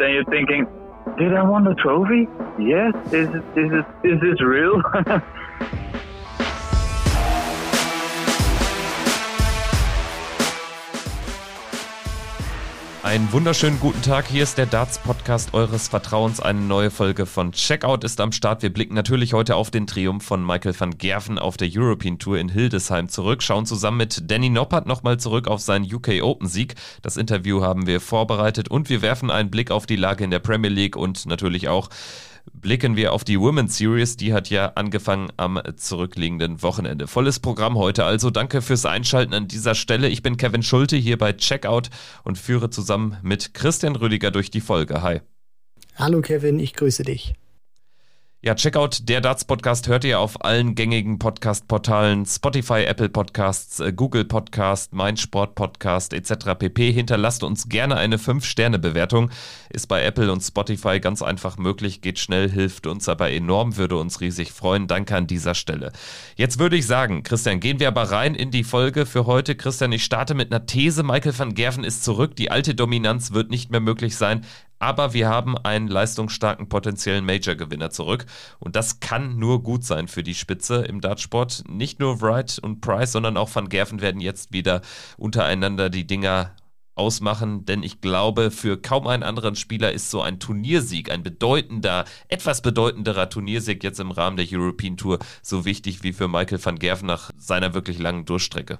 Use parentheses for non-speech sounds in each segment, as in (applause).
then you're thinking, did I win the trophy? Yes. Is is this is this real? (laughs) Einen wunderschönen guten Tag. Hier ist der Darts Podcast eures Vertrauens. Eine neue Folge von Checkout ist am Start. Wir blicken natürlich heute auf den Triumph von Michael van Gerven auf der European Tour in Hildesheim zurück. Schauen zusammen mit Danny Noppert nochmal zurück auf seinen UK Open Sieg. Das Interview haben wir vorbereitet und wir werfen einen Blick auf die Lage in der Premier League und natürlich auch blicken wir auf die Women's Series. Die hat ja angefangen am zurückliegenden Wochenende. Volles Programm heute also. Danke fürs Einschalten an dieser Stelle. Ich bin Kevin Schulte hier bei Checkout und führe zusammen mit Christian Rüdiger durch die Folge. Hi. Hallo Kevin, ich grüße dich. Ja, Checkout, der Darts-Podcast hört ihr auf allen gängigen Podcast-Portalen, Spotify, Apple Podcasts, äh, Google Podcast, Mein Sport Podcast etc. pp. Hinterlasst uns gerne eine 5-Sterne-Bewertung. Ist bei Apple und Spotify ganz einfach möglich, geht schnell, hilft uns aber enorm, würde uns riesig freuen. Danke an dieser Stelle. Jetzt würde ich sagen, Christian, gehen wir aber rein in die Folge für heute. Christian, ich starte mit einer These. Michael van Gerven ist zurück. Die alte Dominanz wird nicht mehr möglich sein. Aber wir haben einen leistungsstarken potenziellen Major-Gewinner zurück. Und das kann nur gut sein für die Spitze im Dartsport. Nicht nur Wright und Price, sondern auch Van Gerven werden jetzt wieder untereinander die Dinger ausmachen, denn ich glaube, für kaum einen anderen Spieler ist so ein Turniersieg, ein bedeutender, etwas bedeutenderer Turniersieg jetzt im Rahmen der European Tour so wichtig wie für Michael van Gerven nach seiner wirklich langen Durchstrecke.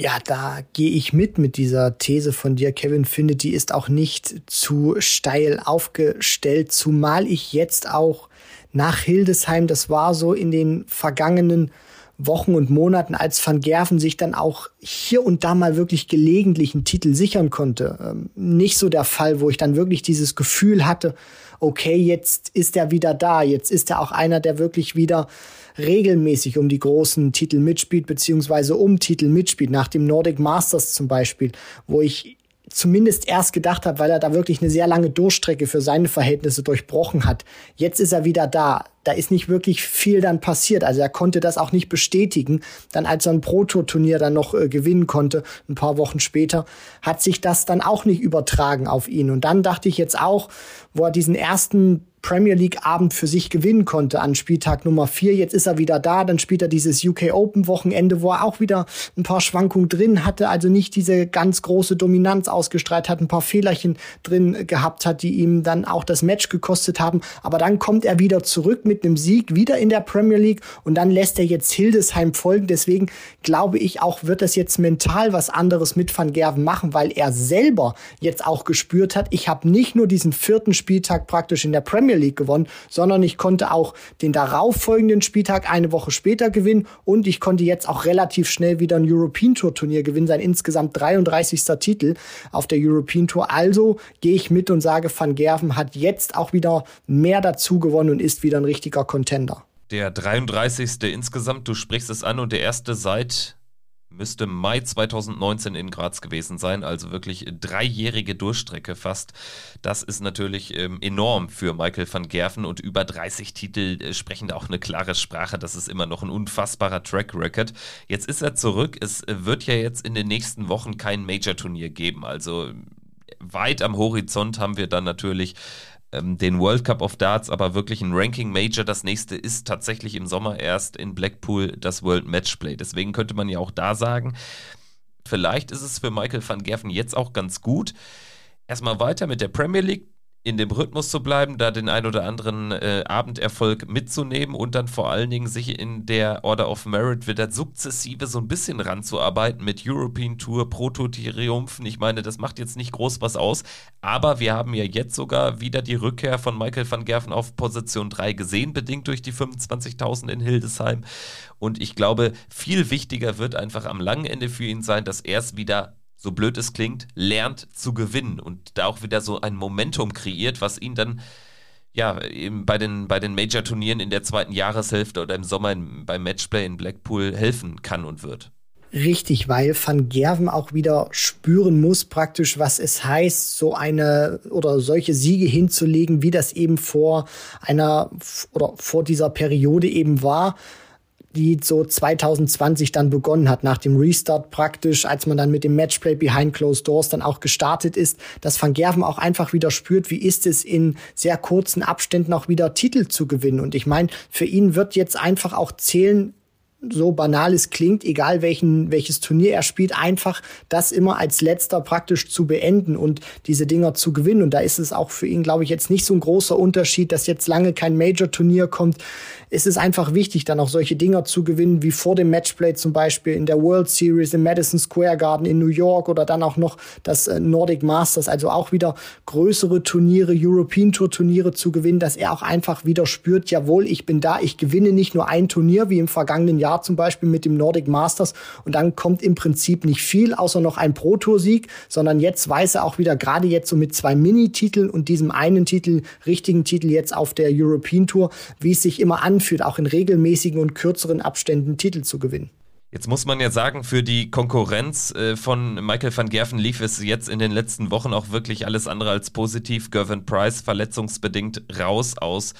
Ja, da gehe ich mit mit dieser These von dir, Kevin. Finde, die ist auch nicht zu steil aufgestellt, zumal ich jetzt auch nach Hildesheim, das war so in den vergangenen Wochen und Monaten, als Van Gerven sich dann auch hier und da mal wirklich gelegentlich einen Titel sichern konnte. Ähm, nicht so der Fall, wo ich dann wirklich dieses Gefühl hatte, okay, jetzt ist er wieder da, jetzt ist er auch einer, der wirklich wieder regelmäßig um die großen Titel mitspielt, beziehungsweise um Titel mitspielt, nach dem Nordic Masters zum Beispiel, wo ich zumindest erst gedacht habe, weil er da wirklich eine sehr lange Durchstrecke für seine Verhältnisse durchbrochen hat. Jetzt ist er wieder da. Da ist nicht wirklich viel dann passiert. Also er konnte das auch nicht bestätigen. Dann als er ein Pro-Tour-Turnier dann noch äh, gewinnen konnte, ein paar Wochen später, hat sich das dann auch nicht übertragen auf ihn. Und dann dachte ich jetzt auch, wo er diesen ersten Premier League Abend für sich gewinnen konnte an Spieltag Nummer 4. Jetzt ist er wieder da, dann spielt er dieses UK Open Wochenende, wo er auch wieder ein paar Schwankungen drin hatte, also nicht diese ganz große Dominanz ausgestrahlt hat, ein paar Fehlerchen drin gehabt hat, die ihm dann auch das Match gekostet haben, aber dann kommt er wieder zurück mit einem Sieg, wieder in der Premier League. Und dann lässt er jetzt Hildesheim folgen, deswegen glaube ich auch, wird das jetzt mental was anderes mit Van Gerven machen, weil er selber jetzt auch gespürt hat, ich habe nicht nur diesen vierten Spieltag praktisch in der Premier Premier League gewonnen, sondern ich konnte auch den darauffolgenden Spieltag eine Woche später gewinnen und ich konnte jetzt auch relativ schnell wieder ein European Tour Turnier gewinnen, sein insgesamt 33. Titel auf der European Tour. Also gehe ich mit und sage, Van Gerven hat jetzt auch wieder mehr dazu gewonnen und ist wieder ein richtiger Contender. Der 33. insgesamt, du sprichst es an und der erste seit müsste Mai 2019 in Graz gewesen sein, also wirklich dreijährige Durchstrecke fast. Das ist natürlich ähm, enorm für Michael van Gerven und über 30 Titel äh, sprechen da auch eine klare Sprache. Das ist immer noch ein unfassbarer Track Record. Jetzt ist er zurück. Es wird ja jetzt in den nächsten Wochen kein Major-Turnier geben. Also weit am Horizont haben wir dann natürlich ähm, den World Cup of Darts, aber wirklich ein Ranking Major. Das nächste ist tatsächlich im Sommer erst in Blackpool das World Matchplay. Deswegen könnte man ja auch da sagen, vielleicht ist es für Michael van Gerven jetzt auch ganz gut. Erstmal weiter mit der Premier League in dem Rhythmus zu bleiben, da den ein oder anderen äh, Abenderfolg mitzunehmen und dann vor allen Dingen sich in der Order of Merit wieder sukzessive so ein bisschen ranzuarbeiten mit European Tour, Proto-Triumphen. Ich meine, das macht jetzt nicht groß was aus, aber wir haben ja jetzt sogar wieder die Rückkehr von Michael van Gerven auf Position 3 gesehen, bedingt durch die 25.000 in Hildesheim. Und ich glaube, viel wichtiger wird einfach am langen Ende für ihn sein, dass er es wieder so blöd es klingt, lernt zu gewinnen und da auch wieder so ein Momentum kreiert, was ihn dann ja bei den, bei den Major-Turnieren in der zweiten Jahreshälfte oder im Sommer beim Matchplay in Blackpool helfen kann und wird. Richtig, weil Van Gerven auch wieder spüren muss, praktisch, was es heißt, so eine oder solche Siege hinzulegen, wie das eben vor einer oder vor dieser Periode eben war die so 2020 dann begonnen hat, nach dem Restart praktisch, als man dann mit dem Matchplay Behind Closed Doors dann auch gestartet ist, dass Van Gerven auch einfach wieder spürt, wie ist es in sehr kurzen Abständen auch wieder Titel zu gewinnen. Und ich meine, für ihn wird jetzt einfach auch zählen, so banal es klingt, egal welchen, welches Turnier er spielt, einfach das immer als letzter praktisch zu beenden und diese Dinger zu gewinnen. Und da ist es auch für ihn, glaube ich, jetzt nicht so ein großer Unterschied, dass jetzt lange kein Major-Turnier kommt ist es einfach wichtig, dann auch solche Dinger zu gewinnen, wie vor dem Matchplay zum Beispiel in der World Series im Madison Square Garden in New York oder dann auch noch das äh, Nordic Masters, also auch wieder größere Turniere, European Tour Turniere zu gewinnen, dass er auch einfach wieder spürt, jawohl, ich bin da, ich gewinne nicht nur ein Turnier, wie im vergangenen Jahr zum Beispiel mit dem Nordic Masters und dann kommt im Prinzip nicht viel, außer noch ein Pro-Tour-Sieg, sondern jetzt weiß er auch wieder, gerade jetzt so mit zwei Mini-Titeln und diesem einen Titel, richtigen Titel jetzt auf der European Tour, wie es sich immer an anfühlt, auch in regelmäßigen und kürzeren Abständen Titel zu gewinnen. Jetzt muss man ja sagen, für die Konkurrenz äh, von Michael van Gerven lief es jetzt in den letzten Wochen auch wirklich alles andere als positiv. Gervin Price verletzungsbedingt raus aus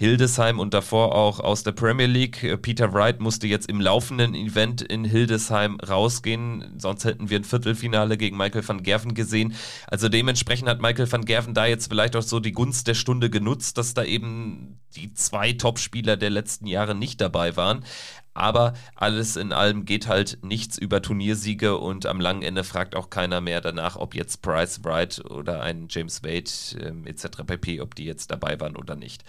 Hildesheim und davor auch aus der Premier League. Äh, Peter Wright musste jetzt im laufenden Event in Hildesheim rausgehen, sonst hätten wir ein Viertelfinale gegen Michael van Gerven gesehen. Also dementsprechend hat Michael van Gerven da jetzt vielleicht auch so die Gunst der Stunde genutzt, dass da eben die zwei Topspieler der letzten Jahre nicht dabei waren. Aber alles in allem geht halt nichts über Turniersiege und am langen Ende fragt auch keiner mehr danach, ob jetzt Price Wright oder ein James Wade ähm, etc. pp, ob die jetzt dabei waren oder nicht.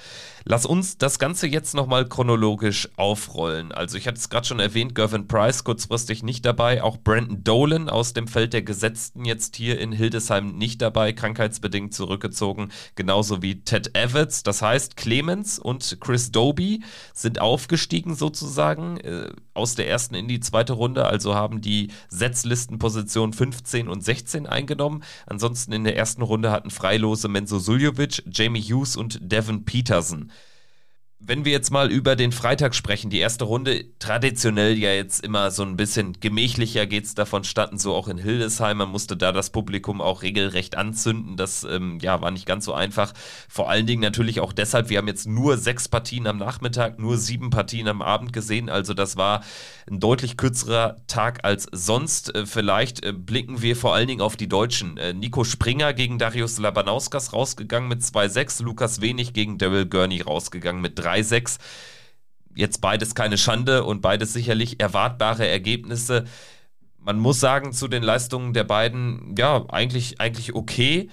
Lass uns das Ganze jetzt nochmal chronologisch aufrollen. Also ich hatte es gerade schon erwähnt, Gervin Price kurzfristig nicht dabei, auch Brandon Dolan aus dem Feld der Gesetzten jetzt hier in Hildesheim nicht dabei, krankheitsbedingt zurückgezogen, genauso wie Ted Evans. Das heißt, Clemens und Chris Doby sind aufgestiegen sozusagen äh, aus der ersten in die zweite Runde, also haben die Setzlistenposition 15 und 16 eingenommen. Ansonsten in der ersten Runde hatten Freilose Menzo Suljovic, Jamie Hughes und Devin Peterson wenn wir jetzt mal über den Freitag sprechen, die erste Runde, traditionell ja jetzt immer so ein bisschen gemächlicher geht es davon statten, so auch in Hildesheim. Man musste da das Publikum auch regelrecht anzünden. Das ähm, ja, war nicht ganz so einfach. Vor allen Dingen natürlich auch deshalb, wir haben jetzt nur sechs Partien am Nachmittag, nur sieben Partien am Abend gesehen. Also das war ein deutlich kürzerer Tag als sonst. Äh, vielleicht äh, blicken wir vor allen Dingen auf die Deutschen. Äh, Nico Springer gegen Darius Labanauskas rausgegangen mit 2-6, Lukas Wenig gegen Daryl Gurney rausgegangen mit 3 3-6. Jetzt beides keine Schande und beides sicherlich erwartbare Ergebnisse. Man muss sagen, zu den Leistungen der beiden, ja, eigentlich, eigentlich okay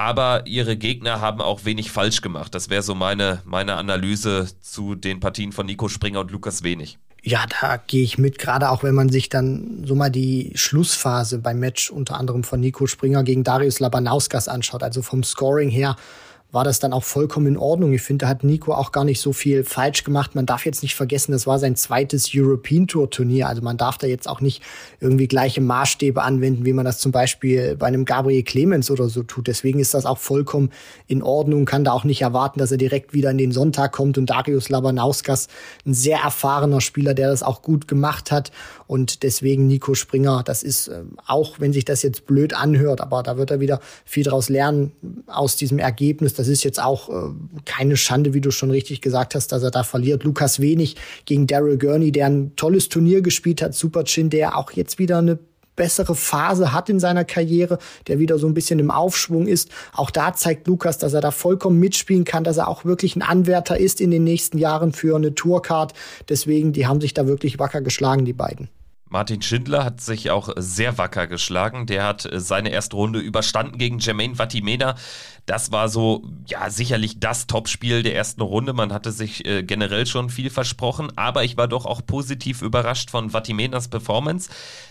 aber ihre Gegner haben auch wenig falsch gemacht. Das wäre so meine, meine Analyse zu den Partien von Nico Springer und Lukas Wenig. Ja, da gehe ich mit, gerade auch wenn man sich dann so mal die Schlussphase beim Match unter anderem von Nico Springer gegen Darius Labanauskas anschaut. Also vom Scoring her war das dann auch vollkommen in Ordnung. Ich finde, da hat Nico auch gar nicht so viel falsch gemacht. Man darf jetzt nicht vergessen, das war sein zweites European Tour Turnier. Also man darf da jetzt auch nicht irgendwie gleiche Maßstäbe anwenden, wie man das zum Beispiel bei einem Gabriel Clemens oder so tut. Deswegen ist das auch vollkommen in Ordnung. Kann da auch nicht erwarten, dass er direkt wieder in den Sonntag kommt. Und Darius Labanauskas, ein sehr erfahrener Spieler, der das auch gut gemacht hat. Und deswegen Nico Springer, das ist äh, auch, wenn sich das jetzt blöd anhört, aber da wird er wieder viel draus lernen aus diesem Ergebnis das ist jetzt auch äh, keine Schande, wie du schon richtig gesagt hast, dass er da verliert. Lukas Wenig gegen Daryl Gurney, der ein tolles Turnier gespielt hat. Super Chin, der auch jetzt wieder eine bessere Phase hat in seiner Karriere, der wieder so ein bisschen im Aufschwung ist. Auch da zeigt Lukas, dass er da vollkommen mitspielen kann, dass er auch wirklich ein Anwärter ist in den nächsten Jahren für eine Tourcard. Deswegen, die haben sich da wirklich wacker geschlagen, die beiden. Martin Schindler hat sich auch sehr wacker geschlagen. Der hat seine erste Runde überstanden gegen Jermaine Vatimena. Das war so, ja, sicherlich das Topspiel der ersten Runde. Man hatte sich äh, generell schon viel versprochen, aber ich war doch auch positiv überrascht von Vatimenas Performance.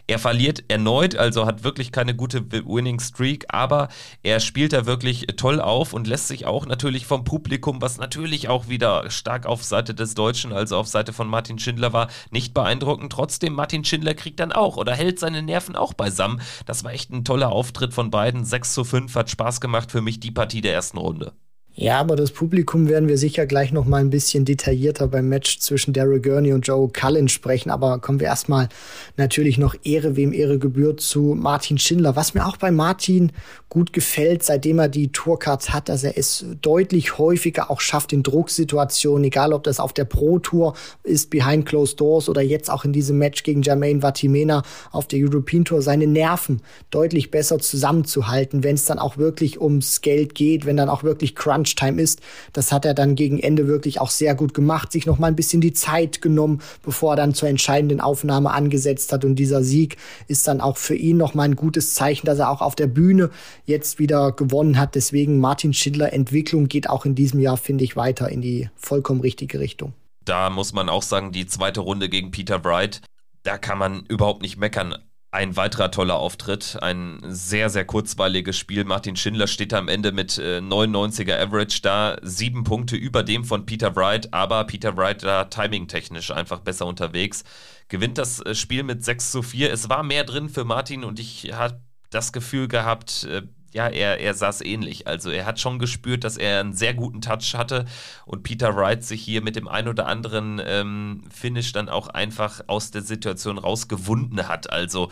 Er verliert erneut, also hat wirklich keine gute Winning Streak, aber er spielt da wirklich toll auf und lässt sich auch natürlich vom Publikum, was natürlich auch wieder stark auf Seite des Deutschen, also auf Seite von Martin Schindler war, nicht beeindrucken. Trotzdem, Martin Schindler kriegt dann auch oder hält seine Nerven auch beisammen. Das war echt ein toller Auftritt von beiden. 6 zu 5 hat Spaß gemacht für mich die Partie der ersten Runde. Ja, aber das Publikum werden wir sicher gleich noch mal ein bisschen detaillierter beim Match zwischen Daryl Gurney und Joe Cullen sprechen. Aber kommen wir erstmal natürlich noch Ehre, wem Ehre gebührt, zu Martin Schindler. Was mir auch bei Martin gut gefällt, seitdem er die Tourcards hat, dass er es deutlich häufiger auch schafft in Drucksituationen, egal ob das auf der Pro Tour ist, Behind Closed Doors oder jetzt auch in diesem Match gegen Jermaine Vatimena auf der European Tour, seine Nerven deutlich besser zusammenzuhalten, wenn es dann auch wirklich ums Geld geht, wenn dann auch wirklich Crunch Crunch-Time ist. Das hat er dann gegen Ende wirklich auch sehr gut gemacht, sich noch mal ein bisschen die Zeit genommen, bevor er dann zur entscheidenden Aufnahme angesetzt hat. Und dieser Sieg ist dann auch für ihn noch mal ein gutes Zeichen, dass er auch auf der Bühne jetzt wieder gewonnen hat. Deswegen Martin Schindler Entwicklung geht auch in diesem Jahr, finde ich, weiter in die vollkommen richtige Richtung. Da muss man auch sagen, die zweite Runde gegen Peter Wright, da kann man überhaupt nicht meckern. Ein weiterer toller Auftritt, ein sehr, sehr kurzweiliges Spiel. Martin Schindler steht am Ende mit äh, 99er Average da, sieben Punkte über dem von Peter Wright, aber Peter Wright da timingtechnisch einfach besser unterwegs. Gewinnt das äh, Spiel mit 6 zu 4. Es war mehr drin für Martin und ich habe das Gefühl gehabt, äh, ja, er, er saß ähnlich. Also er hat schon gespürt, dass er einen sehr guten Touch hatte und Peter Wright sich hier mit dem ein oder anderen ähm, Finish dann auch einfach aus der Situation rausgewunden hat. Also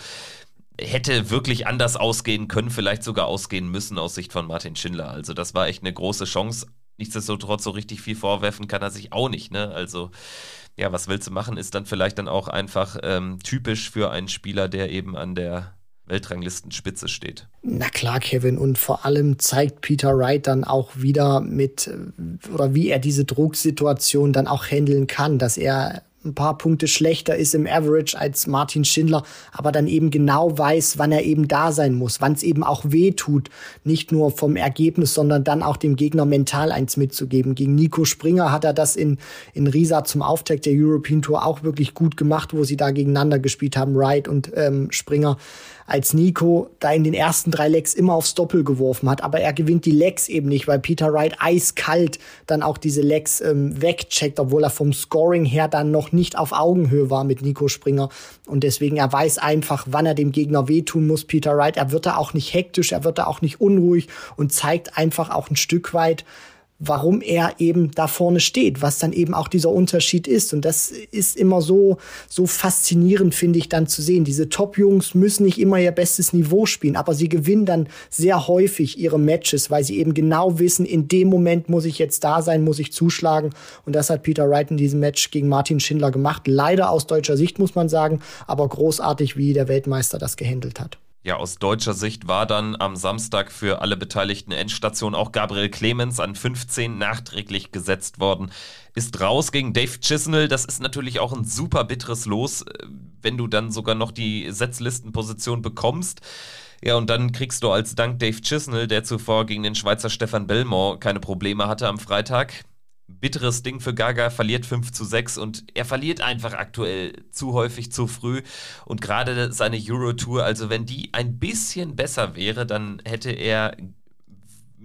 hätte wirklich anders ausgehen können, vielleicht sogar ausgehen müssen aus Sicht von Martin Schindler. Also das war echt eine große Chance. Nichtsdestotrotz so richtig viel vorwerfen kann er sich auch nicht. Ne? Also ja, was willst du machen, ist dann vielleicht dann auch einfach ähm, typisch für einen Spieler, der eben an der Weltranglistenspitze steht. Na klar, Kevin. Und vor allem zeigt Peter Wright dann auch wieder mit, oder wie er diese Drucksituation dann auch handeln kann, dass er ein paar Punkte schlechter ist im Average als Martin Schindler, aber dann eben genau weiß, wann er eben da sein muss, wann es eben auch weh tut, nicht nur vom Ergebnis, sondern dann auch dem Gegner mental eins mitzugeben. Gegen Nico Springer hat er das in, in Riesa zum Auftakt der European Tour auch wirklich gut gemacht, wo sie da gegeneinander gespielt haben, Wright und ähm, Springer als Nico da in den ersten drei Lecks immer aufs Doppel geworfen hat. Aber er gewinnt die Lecks eben nicht, weil Peter Wright eiskalt dann auch diese Lecks ähm, wegcheckt, obwohl er vom Scoring her dann noch nicht auf Augenhöhe war mit Nico Springer. Und deswegen, er weiß einfach, wann er dem Gegner wehtun muss, Peter Wright. Er wird da auch nicht hektisch, er wird da auch nicht unruhig und zeigt einfach auch ein Stück weit, warum er eben da vorne steht, was dann eben auch dieser Unterschied ist. Und das ist immer so, so faszinierend, finde ich, dann zu sehen. Diese Top-Jungs müssen nicht immer ihr bestes Niveau spielen, aber sie gewinnen dann sehr häufig ihre Matches, weil sie eben genau wissen, in dem Moment muss ich jetzt da sein, muss ich zuschlagen. Und das hat Peter Wright in diesem Match gegen Martin Schindler gemacht. Leider aus deutscher Sicht, muss man sagen, aber großartig, wie der Weltmeister das gehandelt hat. Ja, aus deutscher Sicht war dann am Samstag für alle beteiligten Endstation auch Gabriel Clemens an 15 nachträglich gesetzt worden. Ist raus gegen Dave Chisnell. Das ist natürlich auch ein super bitteres Los, äh, wenn du dann sogar noch die Setzlistenposition bekommst. Ja, und dann kriegst du als Dank Dave Chisnell, der zuvor gegen den Schweizer Stefan Belmont keine Probleme hatte am Freitag, bitteres Ding für Gaga, verliert 5 zu 6 und er verliert einfach aktuell zu häufig, zu früh. Und gerade seine Euro-Tour, also wenn die ein bisschen besser wäre, dann hätte er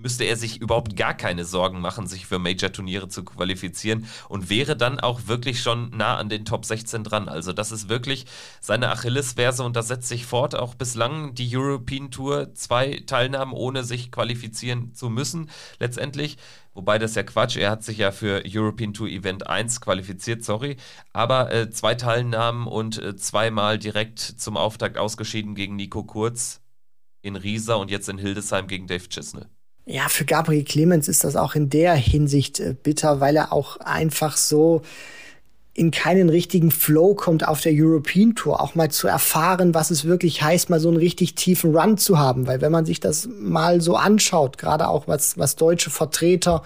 müsste er sich überhaupt gar keine Sorgen machen, sich für Major-Turniere zu qualifizieren und wäre dann auch wirklich schon nah an den Top 16 dran. Also das ist wirklich seine Achillesferse und das setzt sich fort. Auch bislang die European Tour zwei Teilnahmen, ohne sich qualifizieren zu müssen, letztendlich. Wobei das ja Quatsch, er hat sich ja für European Tour Event 1 qualifiziert, sorry. Aber äh, zwei Teilnahmen und äh, zweimal direkt zum Auftakt ausgeschieden gegen Nico Kurz in Riesa und jetzt in Hildesheim gegen Dave Chisnell. Ja, für Gabriel Clemens ist das auch in der Hinsicht äh, bitter, weil er auch einfach so in keinen richtigen Flow kommt auf der European Tour, auch mal zu erfahren, was es wirklich heißt, mal so einen richtig tiefen Run zu haben. Weil wenn man sich das mal so anschaut, gerade auch was, was deutsche Vertreter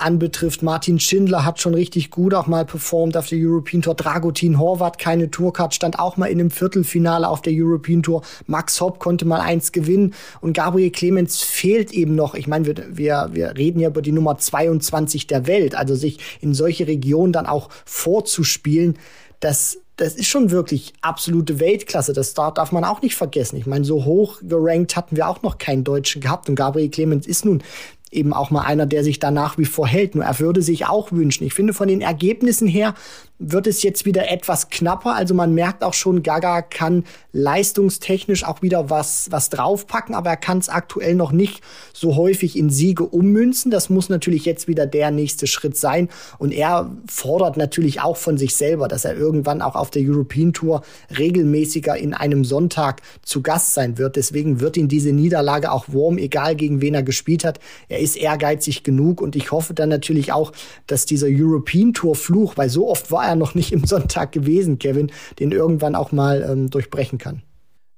anbetrifft. Martin Schindler hat schon richtig gut auch mal performt auf der European Tour. Dragutin Horvath, keine Tourcard, stand auch mal in einem Viertelfinale auf der European Tour. Max Hopp konnte mal eins gewinnen und Gabriel Clemens fehlt eben noch. Ich meine, wir, wir, wir reden ja über die Nummer 22 der Welt, also sich in solche Regionen dann auch vorzuspielen, das das ist schon wirklich absolute Weltklasse. Das darf man auch nicht vergessen. Ich meine, so hoch gerankt hatten wir auch noch keinen Deutschen gehabt. Und Gabriel Clemens ist nun eben auch mal einer, der sich da nach wie vor hält. Nur er würde sich auch wünschen. Ich finde von den Ergebnissen her wird es jetzt wieder etwas knapper. Also man merkt auch schon, Gaga kann leistungstechnisch auch wieder was, was draufpacken, aber er kann es aktuell noch nicht so häufig in Siege ummünzen. Das muss natürlich jetzt wieder der nächste Schritt sein. Und er fordert natürlich auch von sich selber, dass er irgendwann auch auf der European Tour regelmäßiger in einem Sonntag zu Gast sein wird. Deswegen wird ihn diese Niederlage auch warm, egal gegen wen er gespielt hat. Er ist ehrgeizig genug und ich hoffe dann natürlich auch, dass dieser European Tour Fluch, weil so oft war er noch nicht im Sonntag gewesen, Kevin, den irgendwann auch mal ähm, durchbrechen kann.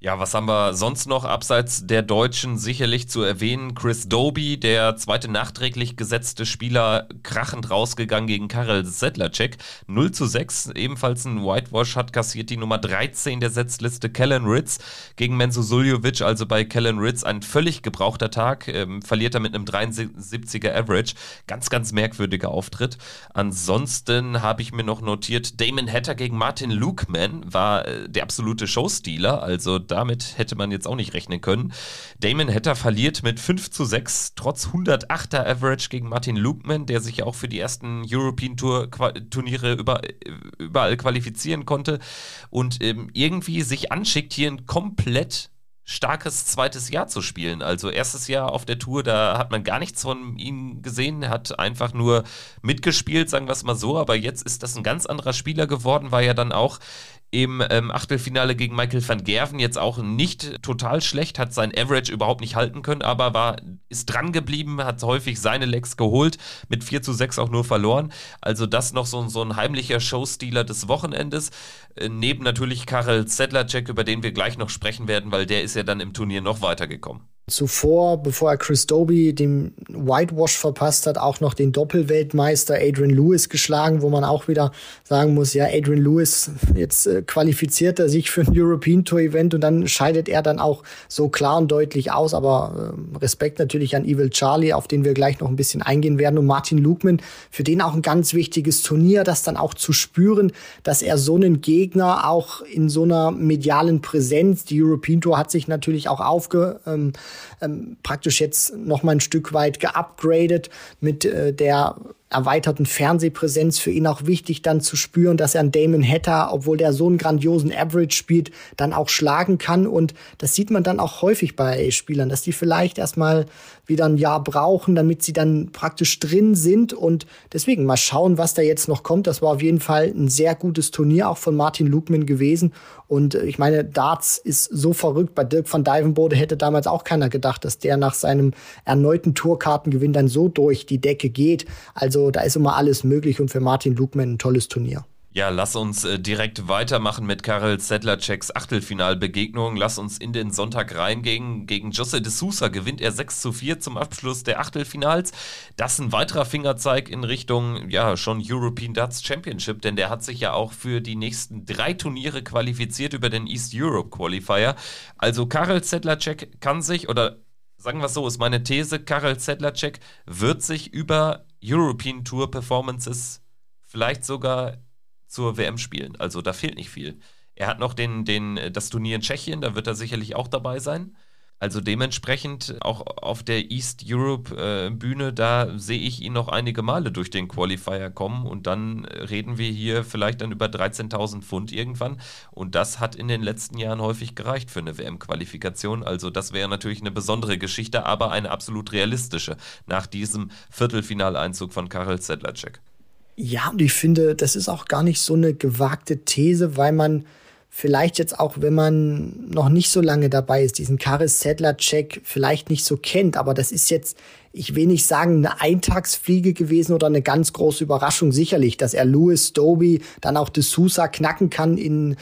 Ja, was haben wir sonst noch abseits der Deutschen sicherlich zu erwähnen? Chris Doby, der zweite nachträglich gesetzte Spieler, krachend rausgegangen gegen Karel Sedlacek. 0 zu 6, ebenfalls ein Whitewash, hat kassiert die Nummer 13 der Setzliste Kellen Ritz gegen Menzo Suljovic, also bei Kellen Ritz ein völlig gebrauchter Tag, ähm, verliert er mit einem 73er Average. Ganz, ganz merkwürdiger Auftritt. Ansonsten habe ich mir noch notiert, Damon Hatter gegen Martin Lukeman war äh, der absolute Showstealer, also damit hätte man jetzt auch nicht rechnen können. Damon Hatter verliert mit 5 zu 6, trotz 108er Average gegen Martin Lukeman, der sich ja auch für die ersten European Tour Turniere über, überall qualifizieren konnte und ähm, irgendwie sich anschickt, hier ein komplett starkes zweites Jahr zu spielen. Also erstes Jahr auf der Tour, da hat man gar nichts von ihm gesehen, hat einfach nur mitgespielt, sagen wir es mal so, aber jetzt ist das ein ganz anderer Spieler geworden, war ja dann auch im ähm, Achtelfinale gegen Michael van Gerven jetzt auch nicht total schlecht, hat sein Average überhaupt nicht halten können, aber war, ist dran geblieben, hat häufig seine Legs geholt, mit 4 zu 6 auch nur verloren. Also das noch so, so ein heimlicher Showstealer des Wochenendes. Äh, neben natürlich Karel Sedlacek, über den wir gleich noch sprechen werden, weil der ist ja dann im Turnier noch weitergekommen. Zuvor, bevor er Chris Doby dem Whitewash verpasst hat, auch noch den Doppelweltmeister Adrian Lewis geschlagen, wo man auch wieder sagen muss, ja, Adrian Lewis, jetzt äh, qualifiziert er sich für ein European Tour Event und dann scheidet er dann auch so klar und deutlich aus. Aber äh, Respekt natürlich an Evil Charlie, auf den wir gleich noch ein bisschen eingehen werden. Und Martin Lukman, für den auch ein ganz wichtiges Turnier, das dann auch zu spüren, dass er so einen Gegner auch in so einer medialen Präsenz, die European Tour hat sich natürlich auch aufge, ähm, ähm, praktisch jetzt noch mal ein Stück weit geupgradet mit äh, der erweiterten Fernsehpräsenz für ihn auch wichtig, dann zu spüren, dass er einen Damon Hatter, obwohl der so einen grandiosen Average spielt, dann auch schlagen kann. Und das sieht man dann auch häufig bei Spielern, dass die vielleicht erstmal wieder ein Jahr brauchen, damit sie dann praktisch drin sind. Und deswegen mal schauen, was da jetzt noch kommt. Das war auf jeden Fall ein sehr gutes Turnier auch von Martin Lukman gewesen. Und äh, ich meine, Darts ist so verrückt. Bei Dirk van Dijvenbode hätte damals auch keiner gedacht, dass der nach seinem erneuten Tourkartengewinn dann so durch die Decke geht. Also da ist immer alles möglich und für Martin Lukman ein tolles Turnier. Ja, lass uns äh, direkt weitermachen mit Karel Sedlaceks Achtelfinalbegegnung. Lass uns in den Sonntag reingehen. Gegen Jose de Sousa gewinnt er 6 zu 4 zum Abschluss der Achtelfinals. Das ist ein weiterer Fingerzeig in Richtung, ja, schon European Darts Championship, denn der hat sich ja auch für die nächsten drei Turniere qualifiziert über den East Europe Qualifier. Also Karel Sedlacek kann sich, oder sagen wir es so, ist meine These, Karel Sedlacek wird sich über European Tour Performances vielleicht sogar zur WM spielen. Also da fehlt nicht viel. Er hat noch den, den, das Turnier in Tschechien, da wird er sicherlich auch dabei sein. Also dementsprechend auch auf der East Europe äh, Bühne, da sehe ich ihn noch einige Male durch den Qualifier kommen und dann reden wir hier vielleicht dann über 13.000 Pfund irgendwann und das hat in den letzten Jahren häufig gereicht für eine WM-Qualifikation. Also das wäre natürlich eine besondere Geschichte, aber eine absolut realistische nach diesem Viertelfinaleinzug von Karel Sedlacek. Ja, und ich finde, das ist auch gar nicht so eine gewagte These, weil man vielleicht jetzt auch, wenn man noch nicht so lange dabei ist, diesen Karis Sedler-Check vielleicht nicht so kennt, aber das ist jetzt, ich will nicht sagen, eine Eintagsfliege gewesen oder eine ganz große Überraschung sicherlich, dass er Louis Doby, dann auch De Sousa knacken kann in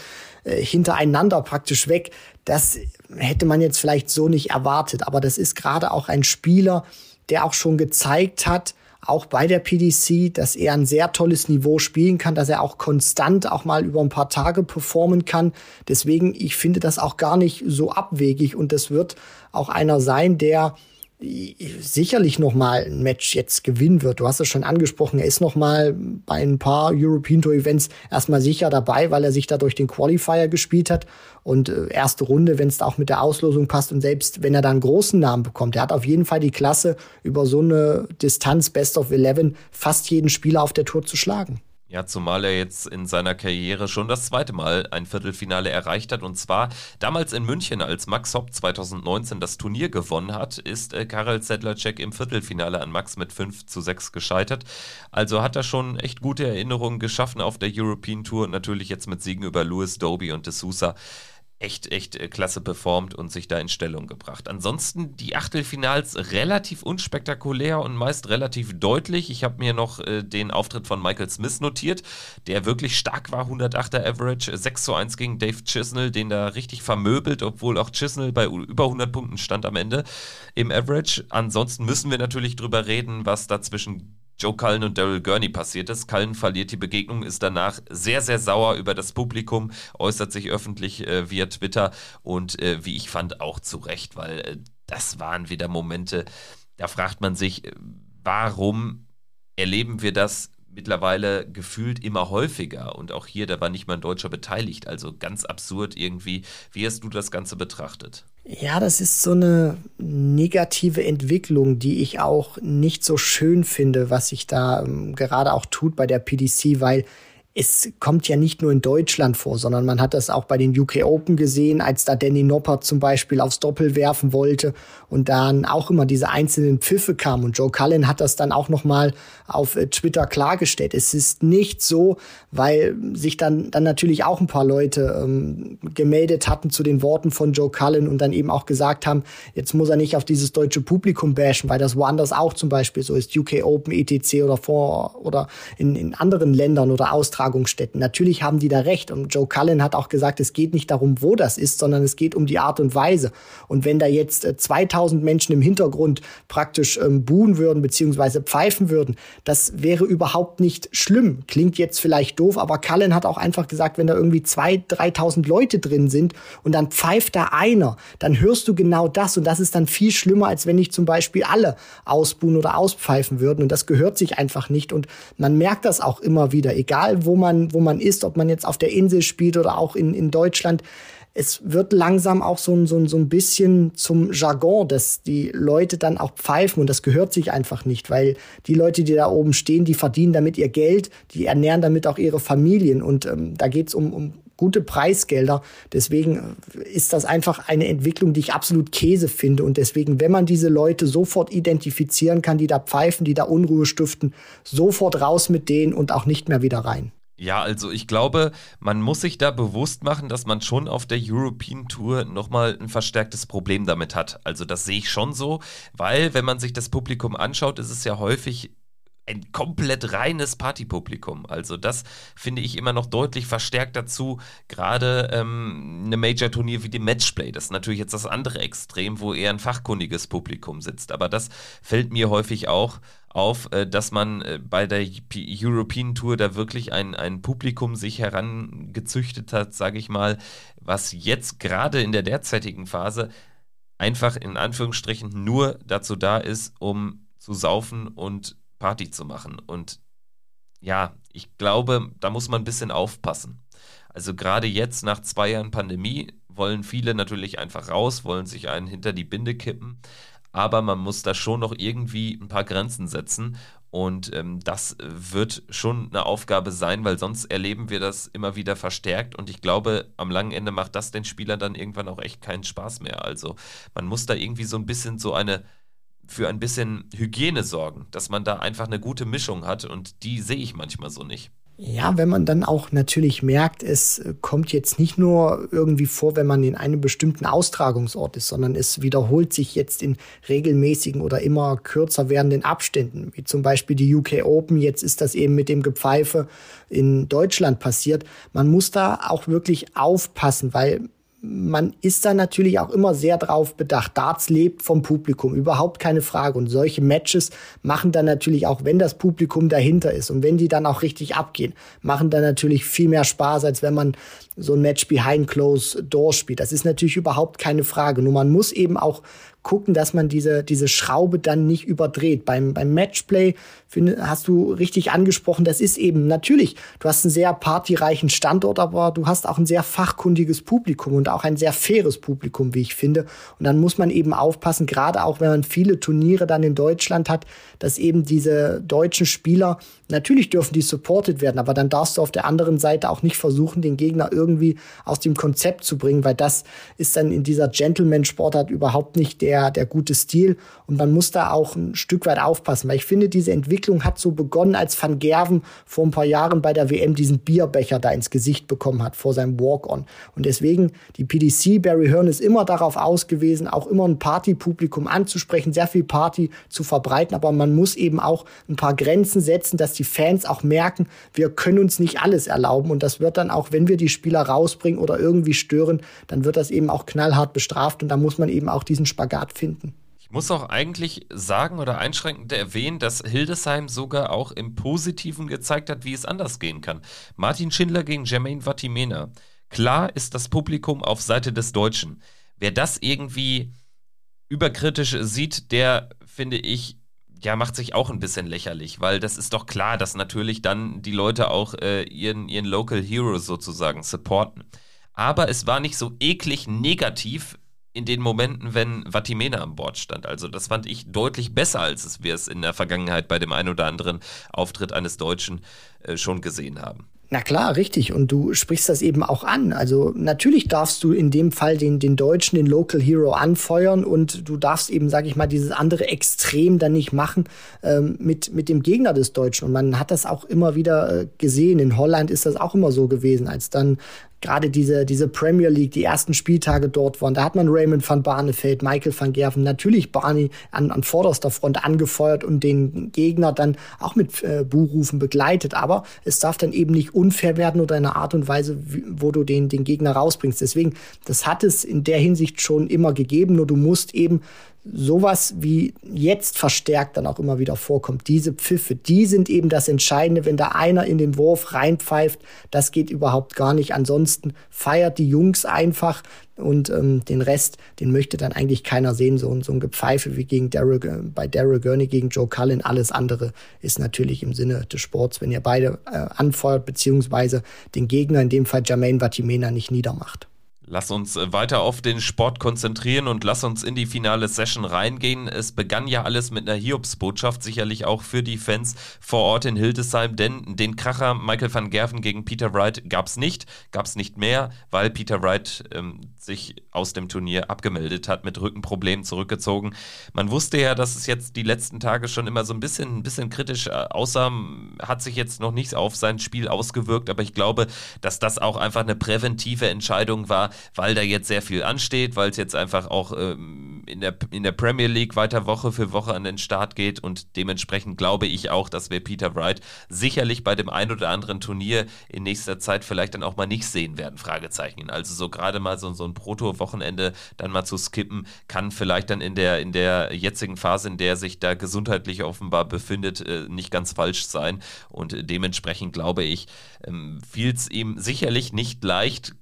äh, hintereinander praktisch weg. Das hätte man jetzt vielleicht so nicht erwartet, aber das ist gerade auch ein Spieler, der auch schon gezeigt hat, auch bei der PDC, dass er ein sehr tolles Niveau spielen kann, dass er auch konstant auch mal über ein paar Tage performen kann. Deswegen, ich finde das auch gar nicht so abwegig und das wird auch einer sein, der sicherlich noch mal ein Match jetzt gewinnen wird. Du hast es schon angesprochen, er ist noch mal bei ein paar European Tour Events erstmal sicher dabei, weil er sich da durch den Qualifier gespielt hat und äh, erste Runde, wenn es da auch mit der Auslosung passt und selbst wenn er da einen großen Namen bekommt, er hat auf jeden Fall die Klasse über so eine Distanz Best of 11 fast jeden Spieler auf der Tour zu schlagen. Ja, zumal er jetzt in seiner Karriere schon das zweite Mal ein Viertelfinale erreicht hat. Und zwar damals in München, als Max Hopp 2019 das Turnier gewonnen hat, ist äh, Karel Sedlacek im Viertelfinale an Max mit 5 zu 6 gescheitert. Also hat er schon echt gute Erinnerungen geschaffen auf der European Tour. Natürlich jetzt mit Siegen über Louis Doby und De Sousa echt, echt äh, klasse performt und sich da in Stellung gebracht. Ansonsten die Achtelfinals relativ unspektakulär und meist relativ deutlich. Ich habe mir noch äh, den Auftritt von Michael Smith notiert, der wirklich stark war, 108er Average, 6 zu 1 gegen Dave Chisnell, den da richtig vermöbelt, obwohl auch Chisnell bei über 100 Punkten stand am Ende im Average. Ansonsten müssen wir natürlich drüber reden, was da zwischen Joe Cullen und Daryl Gurney passiert ist. Cullen verliert die Begegnung, ist danach sehr, sehr sauer über das Publikum, äußert sich öffentlich äh, via Twitter und äh, wie ich fand auch zu Recht, weil äh, das waren wieder Momente, da fragt man sich, äh, warum erleben wir das mittlerweile gefühlt immer häufiger und auch hier, da war nicht mal ein Deutscher beteiligt, also ganz absurd irgendwie. Wie hast du das Ganze betrachtet? Ja, das ist so eine negative Entwicklung, die ich auch nicht so schön finde, was sich da ähm, gerade auch tut bei der PDC, weil es kommt ja nicht nur in Deutschland vor, sondern man hat das auch bei den UK Open gesehen, als da Danny Noppert zum Beispiel aufs Doppel werfen wollte und dann auch immer diese einzelnen Pfiffe kamen. Und Joe Cullen hat das dann auch nochmal auf äh, Twitter klargestellt. Es ist nicht so, weil sich dann, dann natürlich auch ein paar Leute ähm, gemeldet hatten zu den Worten von Joe Cullen und dann eben auch gesagt haben, jetzt muss er nicht auf dieses deutsche Publikum bashen, weil das woanders auch zum Beispiel so ist, UK Open, ETC oder vor oder in, in anderen Ländern oder Austragungsstätten. Natürlich haben die da recht. Und Joe Cullen hat auch gesagt, es geht nicht darum, wo das ist, sondern es geht um die Art und Weise. Und wenn da jetzt äh, 2000 Menschen im Hintergrund praktisch ähm, buhen würden, beziehungsweise pfeifen würden, das wäre überhaupt nicht schlimm. Klingt jetzt vielleicht doof, aber Cullen hat auch einfach gesagt, wenn da irgendwie 2.000, 3.000 Leute drin sind und dann pfeift da einer, dann hörst du genau das und das ist dann viel schlimmer, als wenn nicht zum Beispiel alle ausbuhen oder auspfeifen würden und das gehört sich einfach nicht und man merkt das auch immer wieder, egal wo man, wo man ist, ob man jetzt auf der Insel spielt oder auch in, in Deutschland, es wird langsam auch so, so, so ein bisschen zum Jargon, dass die Leute dann auch pfeifen und das gehört sich einfach nicht, weil die Leute, die da oben stehen, die verdienen damit ihr Geld, die ernähren damit auch ihre Familien und ähm, da geht's um, um gute Preisgelder. Deswegen äh, ist das einfach eine Entwicklung, die ich absolut Käse finde. Und deswegen, wenn man diese Leute sofort identifizieren kann, die da pfeifen, die da Unruhe stiften, sofort raus mit denen und auch nicht mehr wieder rein. Ja, also ich glaube, man muss sich da bewusst machen, dass man schon auf der European Tour nochmal ein verstärktes Problem damit hat. Also das sehe ich schon so, weil wenn man sich das Publikum anschaut, ist es ja häufig ein komplett reines Partypublikum. Also das finde ich immer noch deutlich verstärkt dazu. Gerade ähm, eine Major-Turnier wie die Matchplay, das ist natürlich jetzt das andere Extrem, wo eher ein fachkundiges Publikum sitzt. Aber das fällt mir häufig auch auf, äh, dass man äh, bei der European Tour da wirklich ein, ein Publikum sich herangezüchtet hat, sage ich mal, was jetzt gerade in der derzeitigen Phase einfach in Anführungsstrichen nur dazu da ist, um zu saufen und Party zu machen. Und ja, ich glaube, da muss man ein bisschen aufpassen. Also gerade jetzt nach zwei Jahren Pandemie wollen viele natürlich einfach raus, wollen sich einen hinter die Binde kippen aber man muss da schon noch irgendwie ein paar Grenzen setzen. Und ähm, das wird schon eine Aufgabe sein, weil sonst erleben wir das immer wieder verstärkt. Und ich glaube, am langen Ende macht das den Spielern dann irgendwann auch echt keinen Spaß mehr. Also man muss da irgendwie so ein bisschen so eine für ein bisschen Hygiene sorgen, dass man da einfach eine gute Mischung hat und die sehe ich manchmal so nicht. Ja, wenn man dann auch natürlich merkt, es kommt jetzt nicht nur irgendwie vor, wenn man in einem bestimmten Austragungsort ist, sondern es wiederholt sich jetzt in regelmäßigen oder immer kürzer werdenden Abständen, wie zum Beispiel die UK Open. Jetzt ist das eben mit dem Gepfeife in Deutschland passiert. Man muss da auch wirklich aufpassen, weil man ist da natürlich auch immer sehr drauf bedacht. Darts lebt vom Publikum, überhaupt keine Frage. Und solche Matches machen dann natürlich auch, wenn das Publikum dahinter ist und wenn die dann auch richtig abgehen, machen dann natürlich viel mehr Spaß, als wenn man so ein Match behind close doors spielt. Das ist natürlich überhaupt keine Frage. Nur man muss eben auch gucken, dass man diese, diese Schraube dann nicht überdreht. Beim, beim Matchplay find, hast du richtig angesprochen, das ist eben natürlich, du hast einen sehr partyreichen Standort, aber du hast auch ein sehr fachkundiges Publikum und auch ein sehr faires Publikum, wie ich finde. Und dann muss man eben aufpassen, gerade auch wenn man viele Turniere dann in Deutschland hat, dass eben diese deutschen Spieler, natürlich dürfen die supported werden, aber dann darfst du auf der anderen Seite auch nicht versuchen, den Gegner irgendwie aus dem Konzept zu bringen, weil das ist dann in dieser Gentleman-Sportart überhaupt nicht der, der gute Stil. Und man muss da auch ein Stück weit aufpassen, weil ich finde, diese Entwicklung hat so begonnen, als Van Gerven vor ein paar Jahren bei der WM diesen Bierbecher da ins Gesicht bekommen hat vor seinem Walk-on. Und deswegen, die PDC, Barry Hearn ist immer darauf ausgewiesen, auch immer ein Partypublikum anzusprechen, sehr viel Party zu verbreiten, aber man muss eben auch ein paar Grenzen setzen, dass die Fans auch merken, wir können uns nicht alles erlauben und das wird dann auch, wenn wir die Spieler rausbringen oder irgendwie stören, dann wird das eben auch knallhart bestraft und da muss man eben auch diesen Spagat finden. Ich muss auch eigentlich sagen oder einschränkend erwähnen, dass Hildesheim sogar auch im Positiven gezeigt hat, wie es anders gehen kann. Martin Schindler gegen Jermaine Vatimena. Klar ist das Publikum auf Seite des Deutschen. Wer das irgendwie überkritisch sieht, der, finde ich, ja, macht sich auch ein bisschen lächerlich, weil das ist doch klar, dass natürlich dann die Leute auch äh, ihren, ihren Local Hero sozusagen supporten. Aber es war nicht so eklig negativ in den Momenten, wenn Vatimena an Bord stand. Also das fand ich deutlich besser, als wir es in der Vergangenheit bei dem einen oder anderen Auftritt eines Deutschen äh, schon gesehen haben. Na klar, richtig. Und du sprichst das eben auch an. Also natürlich darfst du in dem Fall den, den Deutschen, den Local Hero anfeuern und du darfst eben, sag ich mal, dieses andere Extrem dann nicht machen ähm, mit, mit dem Gegner des Deutschen. Und man hat das auch immer wieder äh, gesehen. In Holland ist das auch immer so gewesen, als dann gerade diese, diese Premier League, die ersten Spieltage dort waren, da hat man Raymond van Barneveld, Michael van Gerven, natürlich Barney an, an vorderster Front angefeuert und den Gegner dann auch mit äh, Buhrufen begleitet. Aber es darf dann eben nicht unfair werden oder in einer Art und Weise, wo du den, den Gegner rausbringst. Deswegen, das hat es in der Hinsicht schon immer gegeben, nur du musst eben sowas wie jetzt verstärkt dann auch immer wieder vorkommt. Diese Pfiffe, die sind eben das Entscheidende. Wenn da einer in den Wurf reinpfeift, das geht überhaupt gar nicht. Ansonsten feiert die Jungs einfach und ähm, den Rest, den möchte dann eigentlich keiner sehen. So, so ein Gepfeife wie gegen äh, bei Daryl Gurney gegen Joe Cullen. Alles andere ist natürlich im Sinne des Sports, wenn ihr beide äh, anfeuert, beziehungsweise den Gegner, in dem Fall Jermaine Vatimena, nicht niedermacht. Lass uns äh, weiter auf den Sport konzentrieren und lass uns in die finale Session reingehen. Es begann ja alles mit einer Hiobsbotschaft, sicherlich auch für die Fans vor Ort in Hildesheim, denn den Kracher Michael van Gerven gegen Peter Wright gab es nicht, gab es nicht mehr, weil Peter Wright ähm, sich aus dem Turnier abgemeldet hat, mit Rückenproblemen zurückgezogen. Man wusste ja, dass es jetzt die letzten Tage schon immer so ein bisschen, ein bisschen kritisch äh, aussah, hat sich jetzt noch nicht auf sein Spiel ausgewirkt, aber ich glaube, dass das auch einfach eine präventive Entscheidung war, weil da jetzt sehr viel ansteht, weil es jetzt einfach auch ähm, in, der, in der Premier League weiter Woche für Woche an den Start geht und dementsprechend glaube ich auch, dass wir Peter Wright sicherlich bei dem ein oder anderen Turnier in nächster Zeit vielleicht dann auch mal nicht sehen werden, Fragezeichen. Also so gerade mal so, so ein Proto-Wochenende dann mal zu skippen, kann vielleicht dann in der, in der jetzigen Phase, in der sich da gesundheitlich offenbar befindet, äh, nicht ganz falsch sein und dementsprechend glaube ich, ähm, fiel es ihm sicherlich nicht leicht,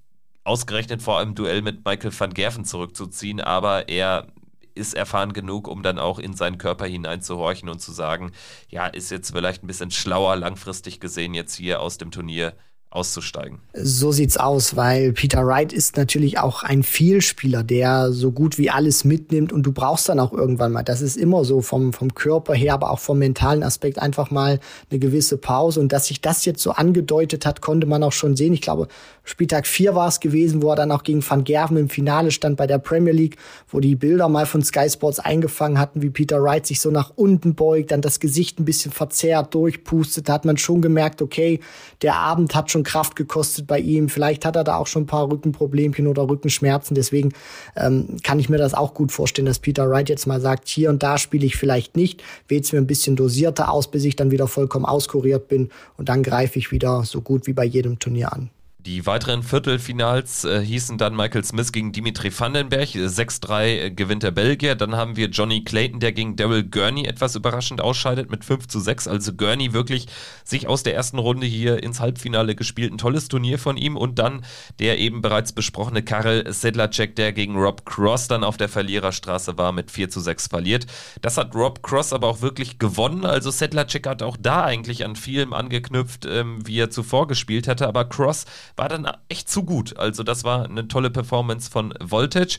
ausgerechnet vor einem Duell mit Michael van Gerven zurückzuziehen, aber er ist erfahren genug, um dann auch in seinen Körper hineinzuhorchen und zu sagen, ja, ist jetzt vielleicht ein bisschen schlauer langfristig gesehen, jetzt hier aus dem Turnier auszusteigen. So sieht's aus, weil Peter Wright ist natürlich auch ein Vielspieler, der so gut wie alles mitnimmt und du brauchst dann auch irgendwann mal, das ist immer so vom, vom Körper her, aber auch vom mentalen Aspekt einfach mal eine gewisse Pause und dass sich das jetzt so angedeutet hat, konnte man auch schon sehen. Ich glaube, Spieltag 4 war es gewesen, wo er dann auch gegen Van Gerven im Finale stand bei der Premier League, wo die Bilder mal von Sky Sports eingefangen hatten, wie Peter Wright sich so nach unten beugt, dann das Gesicht ein bisschen verzerrt, durchpustet, da hat man schon gemerkt, okay, der Abend hat schon Kraft gekostet bei ihm, vielleicht hat er da auch schon ein paar Rückenproblemchen oder Rückenschmerzen, deswegen ähm, kann ich mir das auch gut vorstellen, dass Peter Wright jetzt mal sagt, hier und da spiele ich vielleicht nicht, wählt's mir ein bisschen dosierter aus, bis ich dann wieder vollkommen auskuriert bin und dann greife ich wieder so gut wie bei jedem Turnier an. Die weiteren Viertelfinals äh, hießen dann Michael Smith gegen Dimitri Vandenberg. 6-3 äh, gewinnt der Belgier. Dann haben wir Johnny Clayton, der gegen Daryl Gurney etwas überraschend ausscheidet mit 5 zu 6. Also Gurney wirklich sich aus der ersten Runde hier ins Halbfinale gespielt. Ein tolles Turnier von ihm. Und dann der eben bereits besprochene Karel Sedlacek, der gegen Rob Cross dann auf der Verliererstraße war, mit 4 zu 6 verliert. Das hat Rob Cross aber auch wirklich gewonnen. Also Sedlacek hat auch da eigentlich an vielem angeknüpft, ähm, wie er zuvor gespielt hatte. Aber Cross war dann echt zu gut. Also das war eine tolle Performance von Voltage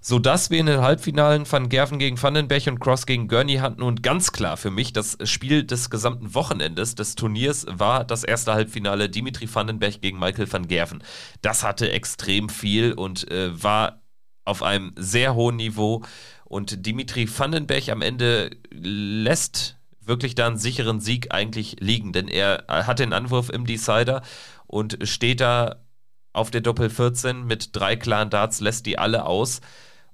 sodass wir in den Halbfinalen Van Gerven gegen Vandenberg und Cross gegen Gurney hatten und ganz klar für mich das Spiel des gesamten Wochenendes des Turniers war das erste Halbfinale Dimitri Vandenberg gegen Michael van Gerven. Das hatte extrem viel und äh, war auf einem sehr hohen Niveau und Dimitri Vandenberg am Ende lässt wirklich da einen sicheren Sieg eigentlich liegen, denn er hat den Anwurf im Decider und steht da auf der Doppel 14 mit drei klaren Darts, lässt die alle aus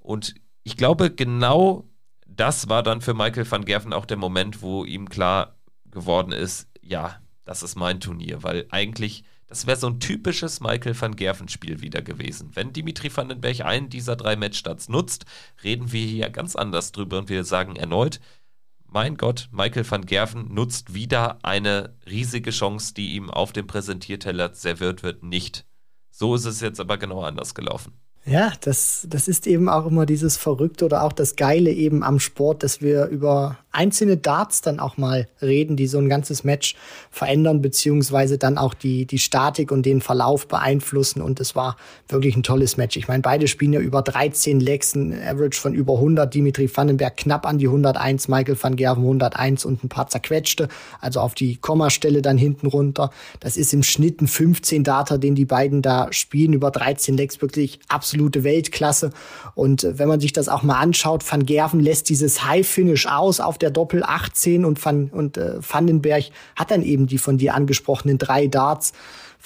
und ich glaube, genau das war dann für Michael van Gerven auch der Moment, wo ihm klar geworden ist, ja, das ist mein Turnier, weil eigentlich, das wäre so ein typisches Michael van Gerven-Spiel wieder gewesen. Wenn Dimitri Vandenberg einen dieser drei Matchstarts nutzt, reden wir hier ganz anders drüber und wir sagen erneut, mein Gott, Michael van Gerven nutzt wieder eine riesige Chance, die ihm auf dem Präsentierteller serviert wird, nicht. So ist es jetzt aber genau anders gelaufen. Ja, das, das ist eben auch immer dieses Verrückte oder auch das Geile eben am Sport, dass wir über einzelne Darts dann auch mal reden, die so ein ganzes Match verändern, beziehungsweise dann auch die, die Statik und den Verlauf beeinflussen. Und es war wirklich ein tolles Match. Ich meine, beide spielen ja über 13 Legs, ein Average von über 100. Dimitri Vandenberg knapp an die 101, Michael van Gerven 101 und ein paar zerquetschte, also auf die Kommastelle dann hinten runter. Das ist im Schnitt ein 15 Data, den die beiden da spielen, über 13 Legs, wirklich absolute Weltklasse. Und äh, wenn man sich das auch mal anschaut, Van Gerven lässt dieses High Finish aus auf der der Doppel 18 und, Van, und äh, Vandenberg hat dann eben die von dir angesprochenen drei Darts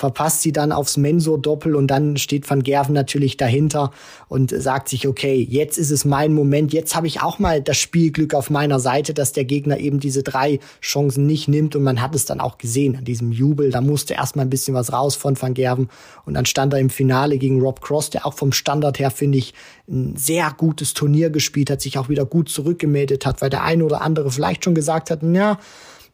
verpasst sie dann aufs Mensur-Doppel und dann steht Van Gerven natürlich dahinter und sagt sich, okay, jetzt ist es mein Moment, jetzt habe ich auch mal das Spielglück auf meiner Seite, dass der Gegner eben diese drei Chancen nicht nimmt und man hat es dann auch gesehen an diesem Jubel, da musste erstmal ein bisschen was raus von Van Gerven und dann stand er im Finale gegen Rob Cross, der auch vom Standard her, finde ich, ein sehr gutes Turnier gespielt hat, sich auch wieder gut zurückgemeldet hat, weil der eine oder andere vielleicht schon gesagt hat, ja,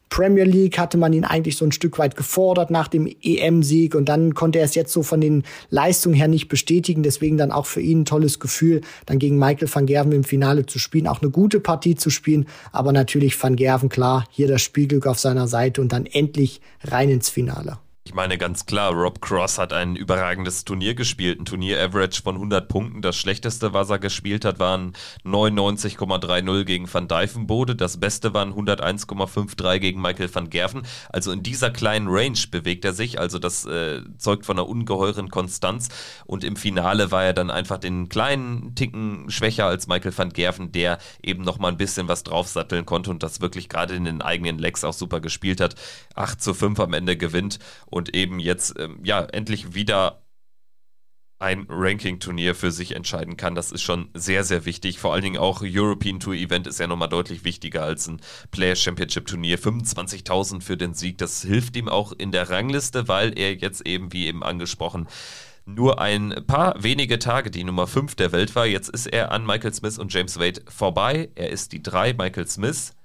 Premier League hatte man ihn eigentlich so ein Stück weit gefordert nach dem EM-Sieg und dann konnte er es jetzt so von den Leistungen her nicht bestätigen. Deswegen dann auch für ihn ein tolles Gefühl, dann gegen Michael van Gerven im Finale zu spielen, auch eine gute Partie zu spielen. Aber natürlich van Gerven klar, hier das Spielglück auf seiner Seite und dann endlich rein ins Finale. Ich meine ganz klar, Rob Cross hat ein überragendes Turnier gespielt, ein Turnier-Average von 100 Punkten. Das schlechteste, was er gespielt hat, waren 99,30 gegen Van Dijvenbode. Das beste waren 101,53 gegen Michael van Gerven. Also in dieser kleinen Range bewegt er sich. Also das äh, zeugt von einer ungeheuren Konstanz. Und im Finale war er dann einfach den kleinen Ticken schwächer als Michael van Gerven, der eben noch mal ein bisschen was draufsatteln konnte und das wirklich gerade in den eigenen Legs auch super gespielt hat. 8 zu 5 am Ende gewinnt und eben jetzt ähm, ja endlich wieder ein Ranking-Turnier für sich entscheiden kann. Das ist schon sehr, sehr wichtig. Vor allen Dingen auch European Tour Event ist ja nochmal deutlich wichtiger als ein Players Championship Turnier. 25.000 für den Sieg, das hilft ihm auch in der Rangliste, weil er jetzt eben, wie eben angesprochen, nur ein paar wenige Tage die Nummer 5 der Welt war. Jetzt ist er an Michael Smith und James Wade vorbei. Er ist die 3, Michael Smith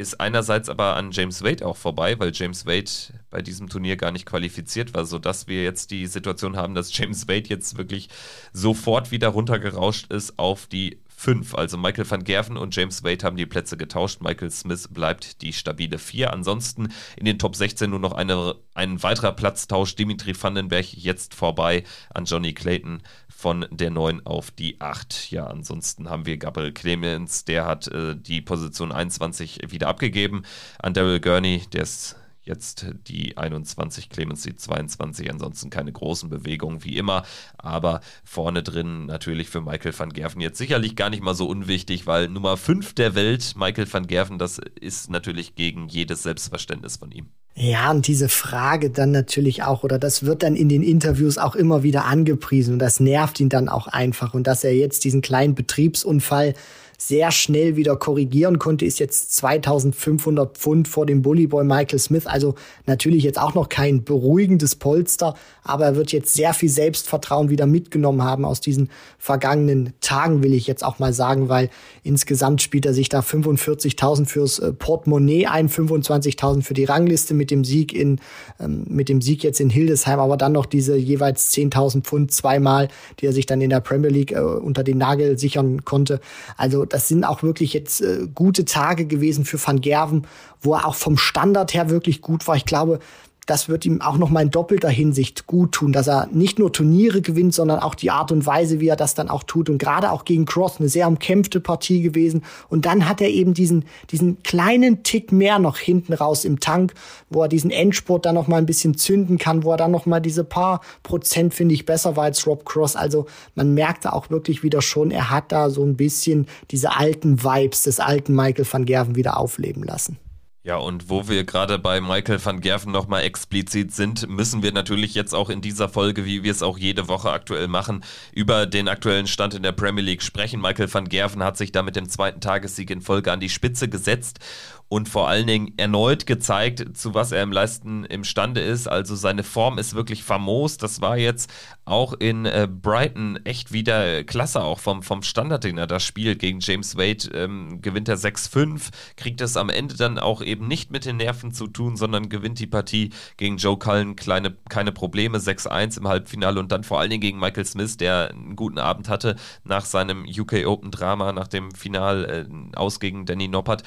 ist einerseits aber an James Wade auch vorbei, weil James Wade bei diesem Turnier gar nicht qualifiziert war, sodass wir jetzt die Situation haben, dass James Wade jetzt wirklich sofort wieder runtergerauscht ist auf die 5. Also Michael van Gerven und James Wade haben die Plätze getauscht. Michael Smith bleibt die stabile 4. Ansonsten in den Top 16 nur noch eine, ein weiterer Platztausch. Dimitri Vandenberg jetzt vorbei an Johnny Clayton von der 9 auf die 8. Ja, ansonsten haben wir Gabriel Clemens, der hat äh, die Position 21 wieder abgegeben an Daryl Gurney, der ist Jetzt die 21, Clemens die 22, ansonsten keine großen Bewegungen wie immer. Aber vorne drin natürlich für Michael van Gerven jetzt sicherlich gar nicht mal so unwichtig, weil Nummer 5 der Welt, Michael van Gerven, das ist natürlich gegen jedes Selbstverständnis von ihm. Ja, und diese Frage dann natürlich auch, oder das wird dann in den Interviews auch immer wieder angepriesen und das nervt ihn dann auch einfach. Und dass er jetzt diesen kleinen Betriebsunfall sehr schnell wieder korrigieren konnte, ist jetzt 2500 Pfund vor dem Bullyboy Michael Smith. Also natürlich jetzt auch noch kein beruhigendes Polster, aber er wird jetzt sehr viel Selbstvertrauen wieder mitgenommen haben aus diesen vergangenen Tagen, will ich jetzt auch mal sagen, weil insgesamt spielt er sich da 45.000 fürs äh, Portemonnaie ein, 25.000 für die Rangliste mit dem Sieg in, ähm, mit dem Sieg jetzt in Hildesheim, aber dann noch diese jeweils 10.000 Pfund zweimal, die er sich dann in der Premier League äh, unter den Nagel sichern konnte. Also das sind auch wirklich jetzt äh, gute Tage gewesen für Van Gerven, wo er auch vom Standard her wirklich gut war. Ich glaube, das wird ihm auch noch mal in doppelter Hinsicht gut tun, dass er nicht nur Turniere gewinnt, sondern auch die Art und Weise, wie er das dann auch tut. Und gerade auch gegen Cross eine sehr umkämpfte Partie gewesen. Und dann hat er eben diesen, diesen kleinen Tick mehr noch hinten raus im Tank, wo er diesen Endspurt dann noch mal ein bisschen zünden kann, wo er dann noch mal diese paar Prozent, finde ich, besser war als Rob Cross. Also man merkte auch wirklich wieder schon, er hat da so ein bisschen diese alten Vibes des alten Michael van Gerven wieder aufleben lassen. Ja, und wo wir gerade bei Michael van Gerven nochmal explizit sind, müssen wir natürlich jetzt auch in dieser Folge, wie wir es auch jede Woche aktuell machen, über den aktuellen Stand in der Premier League sprechen. Michael van Gerven hat sich da mit dem zweiten Tagessieg in Folge an die Spitze gesetzt und vor allen Dingen erneut gezeigt, zu was er im Leisten imstande ist. Also seine Form ist wirklich famos. Das war jetzt auch in äh, Brighton echt wieder klasse, auch vom, vom Standard, den er da spielt. Gegen James Wade ähm, gewinnt er 6-5, kriegt es am Ende dann auch eben nicht mit den Nerven zu tun, sondern gewinnt die Partie gegen Joe Cullen kleine, keine Probleme, 6-1 im Halbfinale und dann vor allen Dingen gegen Michael Smith, der einen guten Abend hatte nach seinem UK Open Drama, nach dem Final äh, aus gegen Danny Noppert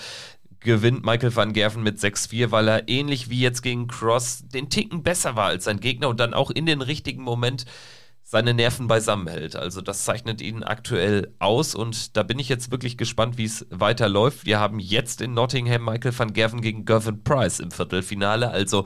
gewinnt Michael van Gerven mit 6-4, weil er ähnlich wie jetzt gegen Cross den Ticken besser war als sein Gegner und dann auch in den richtigen Moment seine Nerven beisammen hält. Also das zeichnet ihn aktuell aus und da bin ich jetzt wirklich gespannt, wie es weiterläuft. Wir haben jetzt in Nottingham Michael van Gerven gegen Gervin Price im Viertelfinale. Also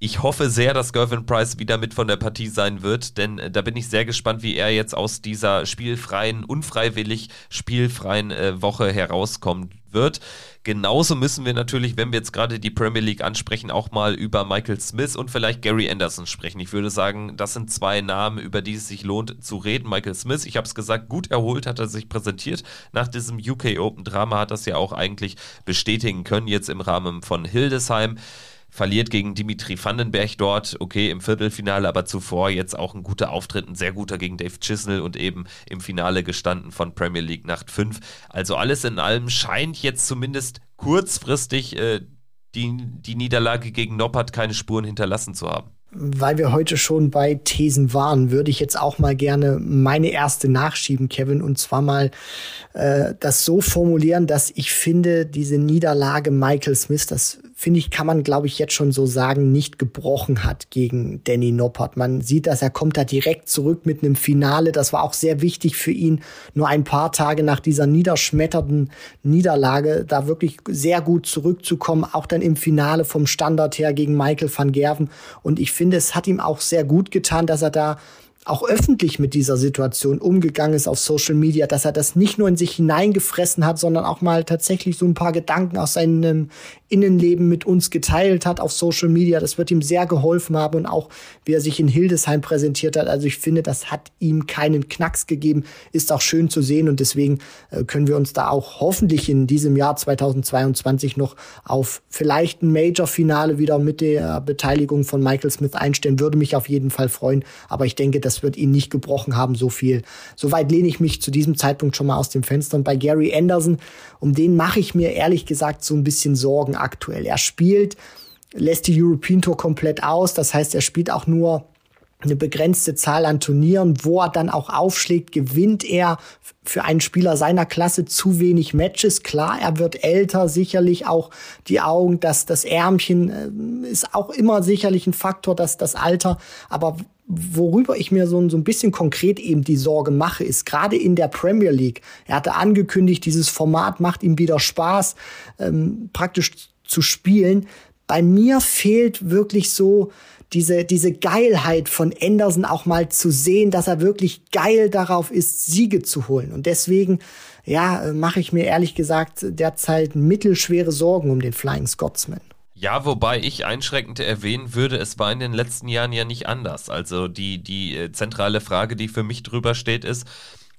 ich hoffe sehr, dass Gervin Price wieder mit von der Partie sein wird, denn äh, da bin ich sehr gespannt, wie er jetzt aus dieser spielfreien, unfreiwillig spielfreien äh, Woche herauskommen wird. Genauso müssen wir natürlich, wenn wir jetzt gerade die Premier League ansprechen, auch mal über Michael Smith und vielleicht Gary Anderson sprechen. Ich würde sagen, das sind zwei Namen, über die es sich lohnt zu reden. Michael Smith, ich habe es gesagt, gut erholt hat er sich präsentiert. Nach diesem UK Open Drama hat das ja auch eigentlich bestätigen können, jetzt im Rahmen von Hildesheim verliert gegen Dimitri Vandenberg dort, okay, im Viertelfinale, aber zuvor jetzt auch ein guter Auftritt, ein sehr guter gegen Dave Chisnell und eben im Finale gestanden von Premier League Nacht 5. Also alles in allem scheint jetzt zumindest kurzfristig äh, die, die Niederlage gegen Noppert keine Spuren hinterlassen zu haben. Weil wir heute schon bei Thesen waren, würde ich jetzt auch mal gerne meine erste nachschieben, Kevin, und zwar mal äh, das so formulieren, dass ich finde, diese Niederlage Michael Smith, das finde ich, kann man, glaube ich, jetzt schon so sagen, nicht gebrochen hat gegen Danny Noppert. Man sieht, dass er kommt da direkt zurück mit einem Finale. Das war auch sehr wichtig für ihn, nur ein paar Tage nach dieser niederschmetternden Niederlage da wirklich sehr gut zurückzukommen, auch dann im Finale vom Standard her gegen Michael van Gerven. Und ich finde, es hat ihm auch sehr gut getan, dass er da auch öffentlich mit dieser Situation umgegangen ist auf Social Media, dass er das nicht nur in sich hineingefressen hat, sondern auch mal tatsächlich so ein paar Gedanken aus seinem Innenleben mit uns geteilt hat auf Social Media. Das wird ihm sehr geholfen haben und auch wie er sich in Hildesheim präsentiert hat. Also ich finde, das hat ihm keinen Knacks gegeben, ist auch schön zu sehen und deswegen äh, können wir uns da auch hoffentlich in diesem Jahr 2022 noch auf vielleicht ein Major-Finale wieder mit der Beteiligung von Michael Smith einstellen. Würde mich auf jeden Fall freuen, aber ich denke, das wird ihn nicht gebrochen haben, so viel. Soweit lehne ich mich zu diesem Zeitpunkt schon mal aus dem Fenster. Und bei Gary Anderson, um den mache ich mir ehrlich gesagt so ein bisschen Sorgen aktuell. Er spielt, lässt die European Tour komplett aus. Das heißt, er spielt auch nur eine begrenzte Zahl an Turnieren, wo er dann auch aufschlägt, gewinnt er für einen Spieler seiner Klasse zu wenig Matches. Klar, er wird älter, sicherlich auch die Augen, dass das Ärmchen äh, ist auch immer sicherlich ein Faktor, dass das Alter. Aber worüber ich mir so, so ein bisschen konkret eben die Sorge mache, ist gerade in der Premier League. Er hatte angekündigt, dieses Format macht ihm wieder Spaß, ähm, praktisch zu spielen. Bei mir fehlt wirklich so diese, diese Geilheit von Anderson auch mal zu sehen, dass er wirklich geil darauf ist, Siege zu holen. Und deswegen, ja, mache ich mir ehrlich gesagt derzeit mittelschwere Sorgen um den Flying Scotsman. Ja, wobei ich einschränkend erwähnen würde, es war in den letzten Jahren ja nicht anders. Also die, die äh, zentrale Frage, die für mich drüber steht, ist,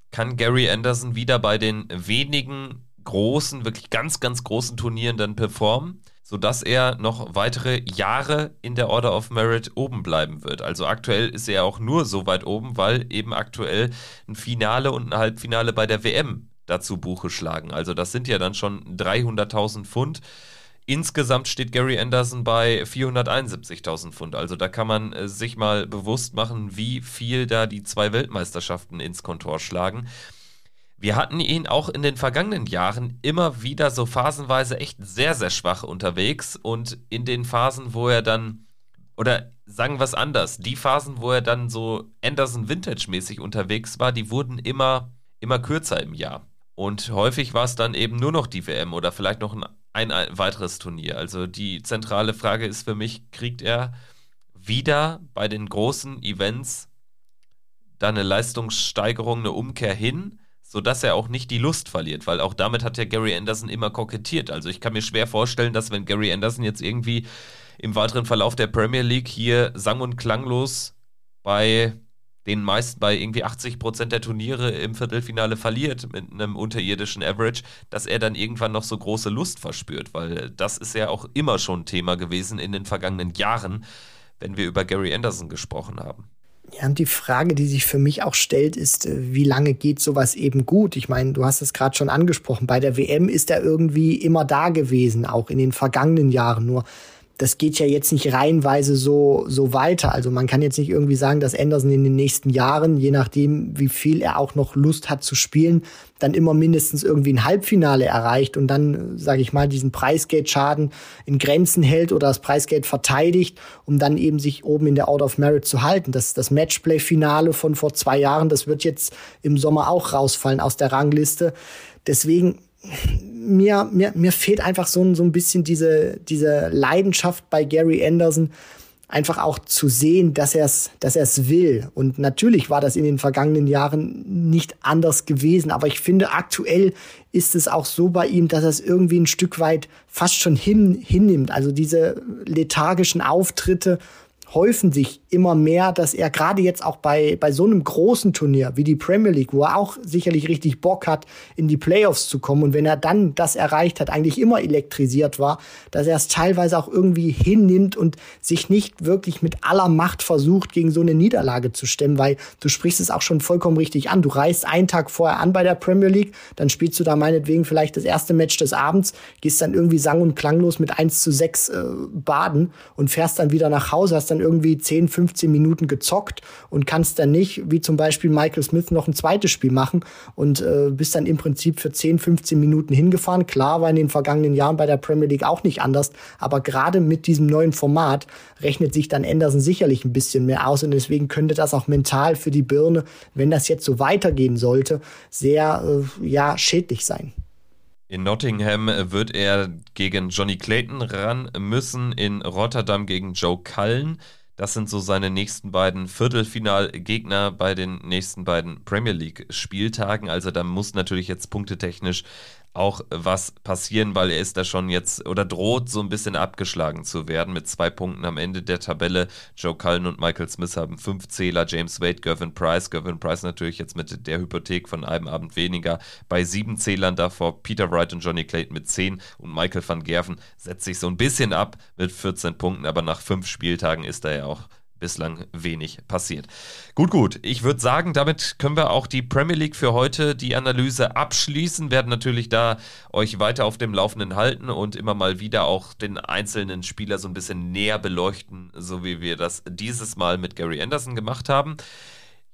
kann Gary Anderson wieder bei den wenigen großen, wirklich ganz, ganz großen Turnieren dann performen, sodass er noch weitere Jahre in der Order of Merit oben bleiben wird. Also aktuell ist er auch nur so weit oben, weil eben aktuell ein Finale und ein Halbfinale bei der WM dazu Buche schlagen. Also das sind ja dann schon 300.000 Pfund Insgesamt steht Gary Anderson bei 471.000 Pfund. Also da kann man äh, sich mal bewusst machen, wie viel da die zwei Weltmeisterschaften ins Kontor schlagen. Wir hatten ihn auch in den vergangenen Jahren immer wieder so phasenweise echt sehr, sehr schwach unterwegs und in den Phasen, wo er dann oder sagen wir es anders, die Phasen, wo er dann so Anderson Vintage-mäßig unterwegs war, die wurden immer, immer kürzer im Jahr. Und häufig war es dann eben nur noch die WM oder vielleicht noch ein, ein, weiteres Turnier. Also die zentrale Frage ist für mich, kriegt er wieder bei den großen Events da eine Leistungssteigerung, eine Umkehr hin, sodass er auch nicht die Lust verliert, weil auch damit hat ja Gary Anderson immer kokettiert. Also ich kann mir schwer vorstellen, dass wenn Gary Anderson jetzt irgendwie im weiteren Verlauf der Premier League hier sang- und klanglos bei den meisten bei irgendwie 80 Prozent der Turniere im Viertelfinale verliert mit einem unterirdischen Average, dass er dann irgendwann noch so große Lust verspürt, weil das ist ja auch immer schon Thema gewesen in den vergangenen Jahren, wenn wir über Gary Anderson gesprochen haben. Ja, und die Frage, die sich für mich auch stellt, ist, äh, wie lange geht sowas eben gut? Ich meine, du hast es gerade schon angesprochen, bei der WM ist er irgendwie immer da gewesen, auch in den vergangenen Jahren. Nur das geht ja jetzt nicht reihenweise so, so weiter. Also man kann jetzt nicht irgendwie sagen, dass Anderson in den nächsten Jahren, je nachdem, wie viel er auch noch Lust hat zu spielen, dann immer mindestens irgendwie ein Halbfinale erreicht und dann, sage ich mal, diesen Preisgeldschaden in Grenzen hält oder das Preisgeld verteidigt, um dann eben sich oben in der Out of Merit zu halten. Das, das Matchplay-Finale von vor zwei Jahren, das wird jetzt im Sommer auch rausfallen aus der Rangliste. Deswegen mir, mir, mir fehlt einfach so, so ein bisschen diese, diese Leidenschaft bei Gary Anderson, einfach auch zu sehen, dass er es dass will. Und natürlich war das in den vergangenen Jahren nicht anders gewesen, aber ich finde, aktuell ist es auch so bei ihm, dass er es irgendwie ein Stück weit fast schon hin, hinnimmt. Also diese lethargischen Auftritte häufen sich immer mehr, dass er gerade jetzt auch bei, bei so einem großen Turnier wie die Premier League, wo er auch sicherlich richtig Bock hat, in die Playoffs zu kommen und wenn er dann das erreicht hat, eigentlich immer elektrisiert war, dass er es teilweise auch irgendwie hinnimmt und sich nicht wirklich mit aller Macht versucht, gegen so eine Niederlage zu stemmen, weil du sprichst es auch schon vollkommen richtig an. Du reist einen Tag vorher an bei der Premier League, dann spielst du da meinetwegen vielleicht das erste Match des Abends, gehst dann irgendwie sang- und klanglos mit 1 zu 6 äh, baden und fährst dann wieder nach Hause, hast dann dann irgendwie 10, 15 Minuten gezockt und kannst dann nicht, wie zum Beispiel Michael Smith, noch ein zweites Spiel machen und äh, bist dann im Prinzip für 10, 15 Minuten hingefahren. Klar war in den vergangenen Jahren bei der Premier League auch nicht anders, aber gerade mit diesem neuen Format rechnet sich dann Anderson sicherlich ein bisschen mehr aus und deswegen könnte das auch mental für die Birne, wenn das jetzt so weitergehen sollte, sehr äh, ja schädlich sein. In Nottingham wird er gegen Johnny Clayton ran müssen, in Rotterdam gegen Joe Cullen. Das sind so seine nächsten beiden Viertelfinalgegner bei den nächsten beiden Premier League Spieltagen. Also da muss natürlich jetzt punktetechnisch auch was passieren, weil er ist da schon jetzt oder droht so ein bisschen abgeschlagen zu werden mit zwei Punkten am Ende der Tabelle. Joe Cullen und Michael Smith haben fünf Zähler, James Wade, Gervin Price. Gervin Price natürlich jetzt mit der Hypothek von einem Abend weniger bei sieben Zählern davor. Peter Wright und Johnny Clayton mit zehn und Michael van Gerven setzt sich so ein bisschen ab mit 14 Punkten, aber nach fünf Spieltagen ist er ja auch bislang wenig passiert. Gut, gut. Ich würde sagen, damit können wir auch die Premier League für heute die Analyse abschließen. Werden natürlich da euch weiter auf dem Laufenden halten und immer mal wieder auch den einzelnen Spieler so ein bisschen näher beleuchten, so wie wir das dieses Mal mit Gary Anderson gemacht haben.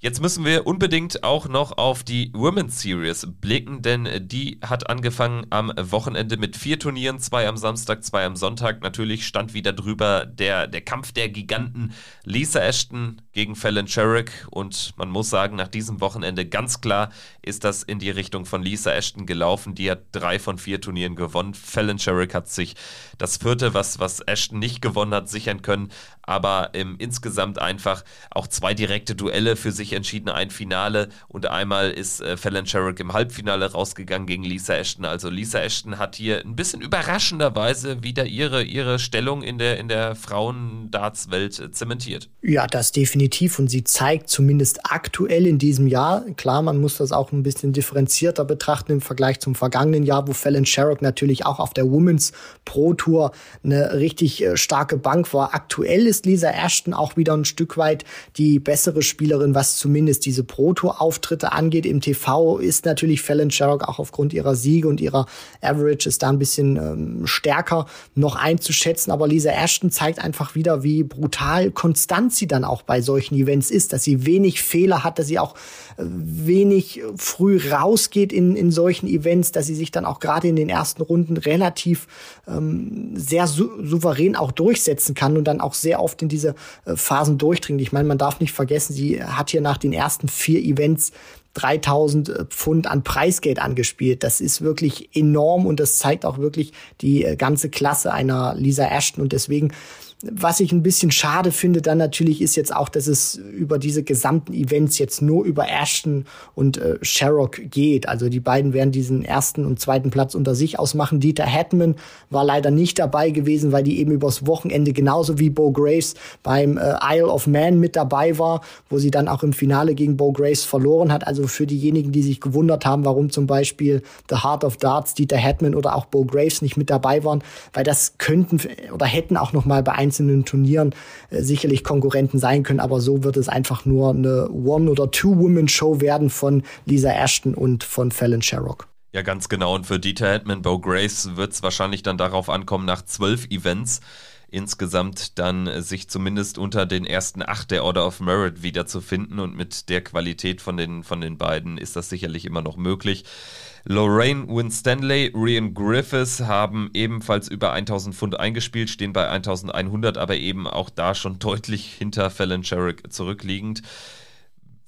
Jetzt müssen wir unbedingt auch noch auf die Women's Series blicken, denn die hat angefangen am Wochenende mit vier Turnieren, zwei am Samstag, zwei am Sonntag. Natürlich stand wieder drüber der, der Kampf der Giganten Lisa Ashton gegen Fallon Sherrick und man muss sagen, nach diesem Wochenende ganz klar ist das in die Richtung von Lisa Ashton gelaufen. Die hat drei von vier Turnieren gewonnen. Fallon Sherrick hat sich das vierte, was, was Ashton nicht gewonnen hat, sichern können, aber ähm, insgesamt einfach auch zwei direkte Duelle für sich entschieden, ein Finale und einmal ist äh, Fallon Sherrick im Halbfinale rausgegangen gegen Lisa Ashton. Also Lisa Ashton hat hier ein bisschen überraschenderweise wieder ihre, ihre Stellung in der, in der Frauendartswelt äh, zementiert. Ja, das definitiv und sie zeigt zumindest aktuell in diesem Jahr, klar, man muss das auch ein bisschen differenzierter betrachten im Vergleich zum vergangenen Jahr, wo Fallon Sherrick natürlich auch auf der Women's Pro Tour eine richtig äh, starke Bank war. Aktuell ist Lisa Ashton auch wieder ein Stück weit die bessere Spielerin, was zumindest diese Proto-Auftritte angeht. Im TV ist natürlich Fallon Sherrock auch aufgrund ihrer Siege und ihrer Averages da ein bisschen ähm, stärker noch einzuschätzen. Aber Lisa Ashton zeigt einfach wieder, wie brutal konstant sie dann auch bei solchen Events ist, dass sie wenig Fehler hat, dass sie auch äh, wenig früh rausgeht in, in solchen Events, dass sie sich dann auch gerade in den ersten Runden relativ ähm, sehr sou souverän auch durchsetzen kann und dann auch sehr oft in diese äh, Phasen durchdringt. Ich meine, man darf nicht vergessen, sie hat hier nach den ersten vier Events 3000 äh, Pfund an Preisgeld angespielt. Das ist wirklich enorm und das zeigt auch wirklich die äh, ganze Klasse einer Lisa Ashton und deswegen was ich ein bisschen schade finde dann natürlich ist jetzt auch, dass es über diese gesamten Events jetzt nur über Ashton und äh, Sherrock geht. Also die beiden werden diesen ersten und zweiten Platz unter sich ausmachen. Dieter Hetman war leider nicht dabei gewesen, weil die eben übers Wochenende genauso wie Bo Graves beim äh, Isle of Man mit dabei war, wo sie dann auch im Finale gegen Bo Graves verloren hat. Also für diejenigen, die sich gewundert haben, warum zum Beispiel The Heart of Darts, Dieter Hetman oder auch Bo Graves nicht mit dabei waren, weil das könnten oder hätten auch noch mal bei einzelnen Turnieren äh, sicherlich Konkurrenten sein können, aber so wird es einfach nur eine One- oder Two-Women-Show werden von Lisa Ashton und von Fallon Sherrock. Ja, ganz genau. Und für Dieter Hetman, Bo Grace wird es wahrscheinlich dann darauf ankommen, nach zwölf Events insgesamt dann sich zumindest unter den ersten acht der Order of Merit wiederzufinden. Und mit der Qualität von den, von den beiden ist das sicherlich immer noch möglich. Lorraine Winstanley, Rian Griffiths haben ebenfalls über 1000 Pfund eingespielt, stehen bei 1100, aber eben auch da schon deutlich hinter Fallon Sherrick zurückliegend.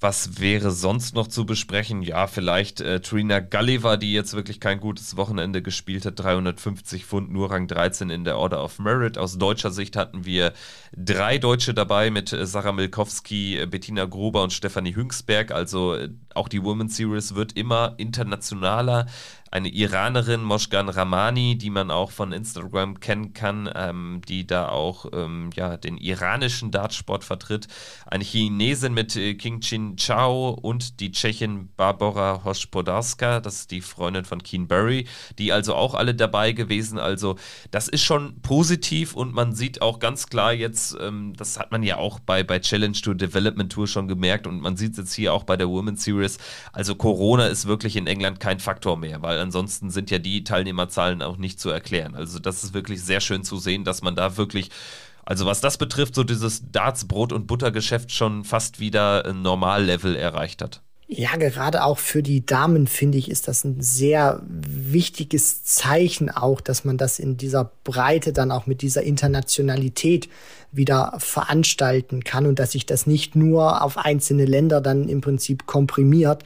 Was wäre sonst noch zu besprechen? Ja, vielleicht äh, Trina Gulliver, die jetzt wirklich kein gutes Wochenende gespielt hat. 350 Pfund, nur Rang 13 in der Order of Merit. Aus deutscher Sicht hatten wir drei Deutsche dabei mit äh, Sarah Milkowski, äh, Bettina Gruber und Stefanie Hüngsberg. Also äh, auch die Women's Series wird immer internationaler eine Iranerin, Moshgan Ramani, die man auch von Instagram kennen kann, ähm, die da auch ähm, ja, den iranischen Dartsport vertritt. Eine Chinesin mit äh, King Chin Chao und die Tschechin Barbara Hospodarska, das ist die Freundin von Keen Burry, die also auch alle dabei gewesen. Also das ist schon positiv und man sieht auch ganz klar jetzt, ähm, das hat man ja auch bei, bei Challenge Tour, Development Tour schon gemerkt und man sieht es jetzt hier auch bei der Women's Series. Also Corona ist wirklich in England kein Faktor mehr, weil weil ansonsten sind ja die Teilnehmerzahlen auch nicht zu erklären. Also das ist wirklich sehr schön zu sehen, dass man da wirklich also was das betrifft, so dieses Darts Brot und Buttergeschäft schon fast wieder ein Normallevel erreicht hat. Ja, gerade auch für die Damen finde ich, ist das ein sehr wichtiges Zeichen auch, dass man das in dieser Breite dann auch mit dieser Internationalität wieder veranstalten kann und dass sich das nicht nur auf einzelne Länder dann im Prinzip komprimiert,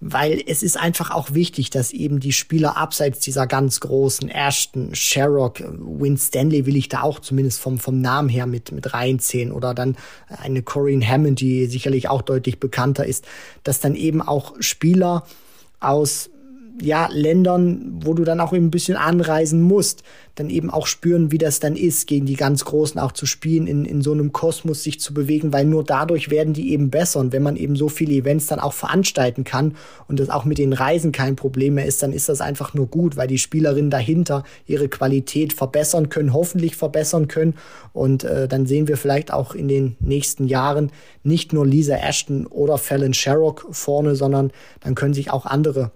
weil es ist einfach auch wichtig, dass eben die Spieler abseits dieser ganz großen Ashton, Sherrock, Win Stanley will ich da auch zumindest vom, vom Namen her mit, mit reinziehen oder dann eine Corinne Hammond, die sicherlich auch deutlich bekannter ist, dass dann eben auch Spieler aus ja, Ländern, wo du dann auch ein bisschen anreisen musst, dann eben auch spüren, wie das dann ist, gegen die ganz Großen auch zu spielen, in, in so einem Kosmos sich zu bewegen, weil nur dadurch werden die eben besser. Und wenn man eben so viele Events dann auch veranstalten kann und das auch mit den Reisen kein Problem mehr ist, dann ist das einfach nur gut, weil die Spielerinnen dahinter ihre Qualität verbessern können, hoffentlich verbessern können. Und äh, dann sehen wir vielleicht auch in den nächsten Jahren nicht nur Lisa Ashton oder Fallon Sherrock vorne, sondern dann können sich auch andere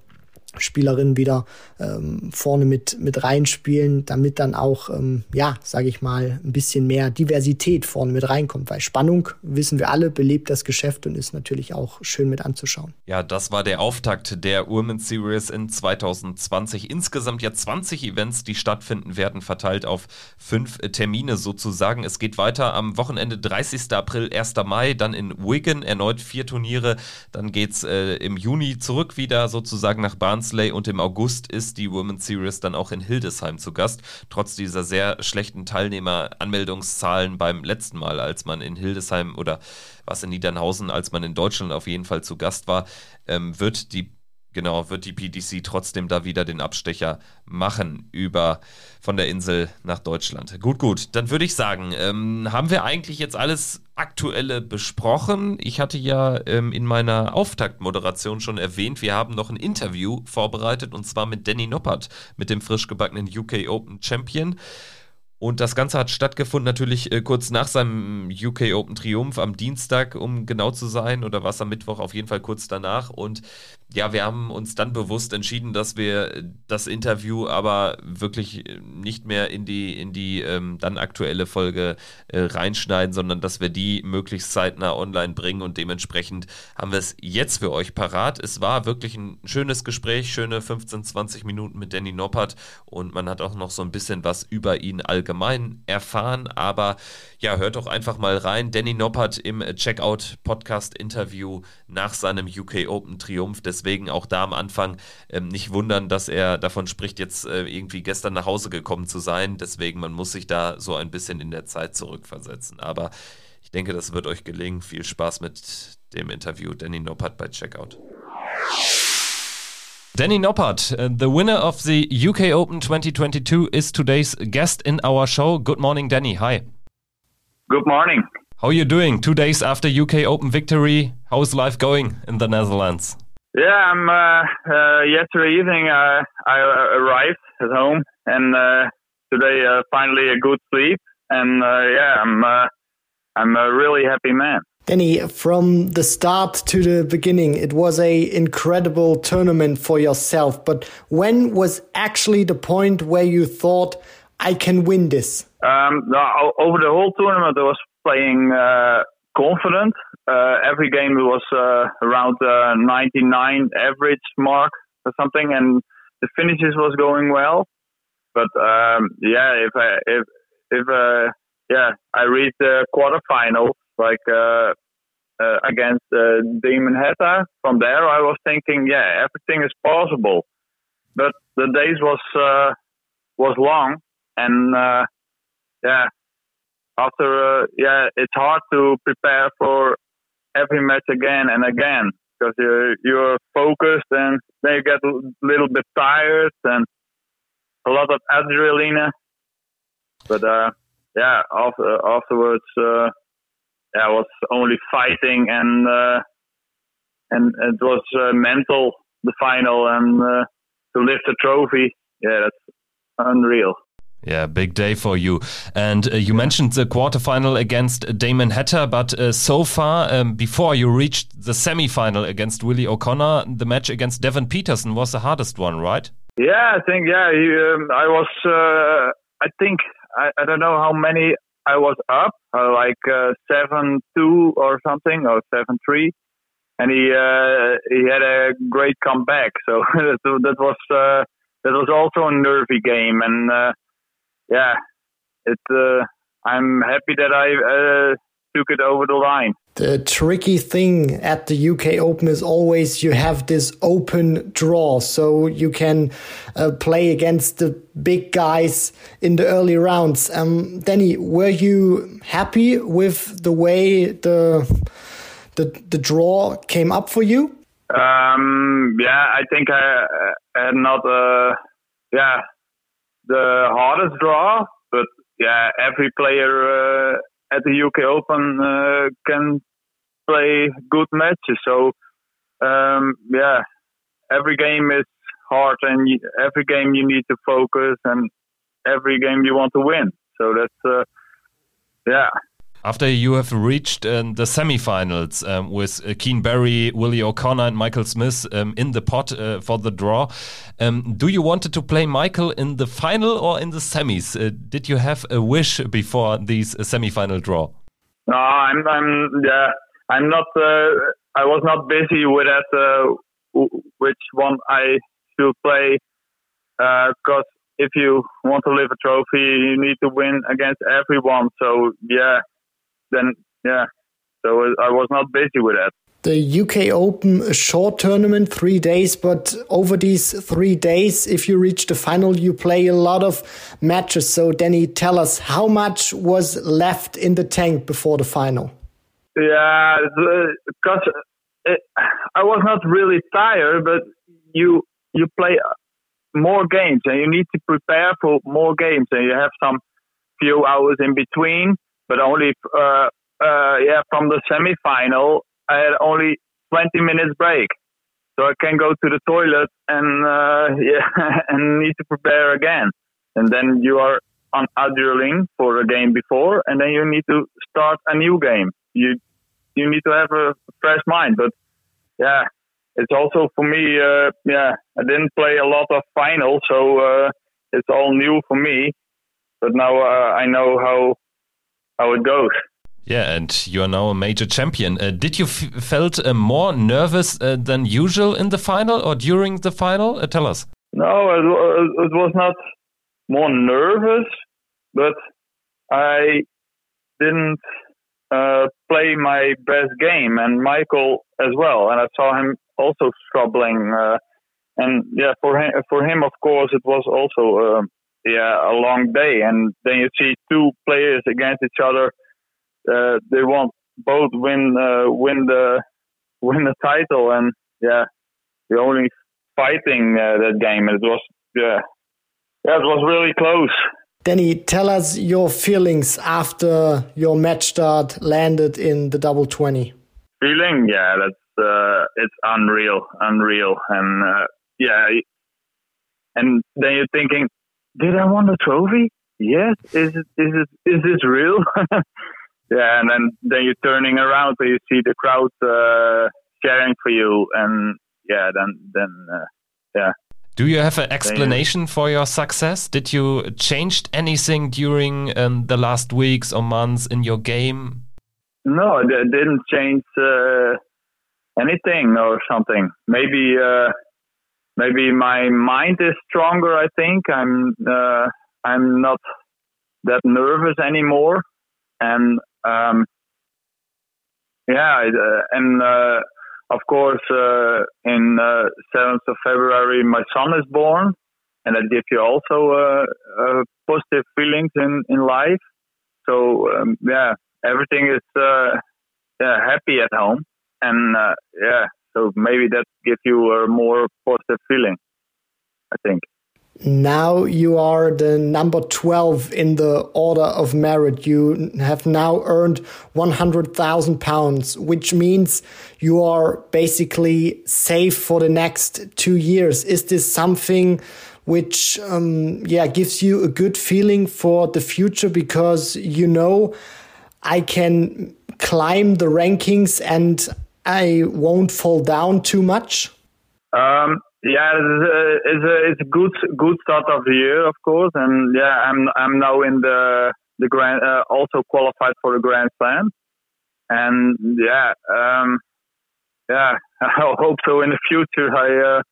Spielerinnen wieder ähm, vorne mit, mit reinspielen, damit dann auch, ähm, ja, sage ich mal, ein bisschen mehr Diversität vorne mit reinkommt. Weil Spannung, wissen wir alle, belebt das Geschäft und ist natürlich auch schön mit anzuschauen. Ja, das war der Auftakt der Women's Series in 2020. Insgesamt ja 20 Events, die stattfinden werden, verteilt auf fünf Termine sozusagen. Es geht weiter am Wochenende 30. April, 1. Mai, dann in Wigan erneut vier Turniere. Dann geht's äh, im Juni zurück wieder sozusagen nach Barnes Barnsley und im August ist die Women's Series dann auch in Hildesheim zu Gast. Trotz dieser sehr schlechten Teilnehmeranmeldungszahlen beim letzten Mal, als man in Hildesheim oder was in Niedernhausen, als man in Deutschland auf jeden Fall zu Gast war, ähm, wird die genau, wird die PDC trotzdem da wieder den Abstecher machen über von der Insel nach Deutschland. Gut, gut. Dann würde ich sagen, ähm, haben wir eigentlich jetzt alles Aktuelle besprochen. Ich hatte ja ähm, in meiner Auftaktmoderation schon erwähnt, wir haben noch ein Interview vorbereitet und zwar mit Danny Noppert, mit dem frisch gebackenen UK Open Champion. Und das Ganze hat stattgefunden natürlich äh, kurz nach seinem UK Open Triumph am Dienstag, um genau zu sein, oder war es am Mittwoch auf jeden Fall kurz danach. Und ja, wir haben uns dann bewusst entschieden, dass wir das Interview aber wirklich nicht mehr in die, in die ähm, dann aktuelle Folge äh, reinschneiden, sondern dass wir die möglichst zeitnah online bringen und dementsprechend haben wir es jetzt für euch parat. Es war wirklich ein schönes Gespräch, schöne 15, 20 Minuten mit Danny Noppert und man hat auch noch so ein bisschen was über ihn allgemein erfahren, aber ja, hört doch einfach mal rein. Danny Noppert im Checkout Podcast Interview nach seinem UK Open Triumph. Deswegen auch da am Anfang ähm, nicht wundern, dass er davon spricht, jetzt äh, irgendwie gestern nach Hause gekommen zu sein. Deswegen, man muss sich da so ein bisschen in der Zeit zurückversetzen. Aber ich denke, das wird euch gelingen. Viel Spaß mit dem Interview Danny Noppert bei Checkout. Danny Noppert, uh, the winner of the UK Open 2022, is today's guest in our show. Good morning, Danny. Hi. Good morning. How are you doing? Two days after UK Open victory, how's life going in the Netherlands? Yeah, I'm. Uh, uh, yesterday evening, uh, I arrived at home, and uh, today uh, finally a good sleep, and uh, yeah, I'm. I'm a really happy man. Danny, from the start to the beginning, it was a incredible tournament for yourself. But when was actually the point where you thought, I can win this? Um, over the whole tournament, I was playing uh, confident. Uh, every game was uh, around 99 average mark or something, and the finishes was going well. But um, yeah, if I, if if uh, yeah, I reached the quarterfinals like uh, uh, against uh, Damon Heta. From there, I was thinking, yeah, everything is possible. But the days was uh, was long, and uh, yeah, after uh, yeah, it's hard to prepare for every match again and again because you're you're focused and then you get a little bit tired and a lot of adrenaline. But uh, yeah, after, afterwards, uh, yeah, I was only fighting and uh, and it was uh, mental the final and uh, to lift the trophy. Yeah, that's unreal. Yeah, big day for you. And uh, you mentioned the quarterfinal against Damon Hatter, but uh, so far, um, before you reached the semi-final against Willie O'Connor, the match against Devon Peterson was the hardest one, right? Yeah, I think yeah. He, um, I was. Uh, I think I, I don't know how many I was up, uh, like uh, seven two or something, or seven three, and he uh, he had a great comeback. So (laughs) that was that was also a nervy game, and yeah, it's Uh, I'm happy that I uh, took it over the line. The tricky thing at the UK Open is always you have this open draw, so you can uh, play against the big guys in the early rounds. Um, Danny, were you happy with the way the the, the draw came up for you? Um, yeah, I think I, I had not. Uh, yeah, the hardest draw, but yeah, every player uh, at the UK Open uh, can play good matches. So um, yeah, every game is hard, and you, every game you need to focus, and every game you want to win. So that's uh, yeah, after you have reached um, the semi-finals um, with uh, Keen Barry, Willie O'Connor, and Michael Smith um, in the pot uh, for the draw, um, do you wanted to play Michael in the final or in the semis? Uh, did you have a wish before these uh, semi-final draw? No, I'm, I'm, yeah, I'm not. Uh, I was not busy with that. Uh, which one I should play? Because if you want to live a trophy, you need to win against everyone. So yeah, then yeah, so I was not busy with that. The UK Open, a short tournament, three days, but over these three days, if you reach the final, you play a lot of matches. So, Danny, tell us how much was left in the tank before the final? Yeah, because uh, I was not really tired, but you you play more games and you need to prepare for more games, and you have some few hours in between but only uh, uh, yeah from the semifinal I had only 20 minutes break, so I can go to the toilet and uh, (laughs) yeah and need to prepare again, and then you are on adrenaline for a game before, and then you need to start a new game. You you need to have a fresh mind. But yeah, it's also for me. Uh, yeah, I didn't play a lot of finals, so uh, it's all new for me. But now uh, I know how how it goes. Yeah, and you are now a major champion. Uh, did you felt uh, more nervous uh, than usual in the final or during the final? Uh, tell us. No, it, it, was not more nervous, but I didn't uh, play my best game, and Michael as well. And I saw him also struggling. Uh, and yeah, for him, for him, of course, it was also yeah a long day. And then you see two players against each other uh, they want both win uh, win the (laughs) win the title, and yeah, we only fighting uh, that game. It was yeah, yeah, it was really close. Danny, tell us your feelings after your match start landed in the double twenty. Feeling, yeah, that's uh, it's unreal, unreal, and uh, yeah, and then you're thinking, did I win the trophy? Yes, is it is it is this real? (laughs) yeah, and then then you're turning around, so you see the crowd uh, cheering for you, and yeah, then then uh, yeah. Do you have an explanation for your success? Did you changed anything during um, the last weeks or months in your game? No, I didn't change uh, anything or something. Maybe uh, maybe my mind is stronger. I think I'm uh, I'm not that nervous anymore, and um, yeah, uh, and uh, of course, uh, in uh, seventh of February, my son is born, and that gives you also uh, positive feelings in in life. So um, yeah, everything is yeah, happy at home, and yeah, so maybe that gives you a more positive feeling. I think. Now you are the number 12 in the order of merit. You have now earned 100,000 pounds, which means you are basically safe for the next two years. Is this something which, um, yeah, gives you a good feeling for the future because you know I can climb the rankings and I won't fall down too much? Um, yeah, it's a, it's a, it's a good good start of the year, of course, and yeah, I'm I'm now in the the grand uh, also qualified for the Grand Slam, and yeah, um, yeah, (laughs) I hope so. In the future, I uh,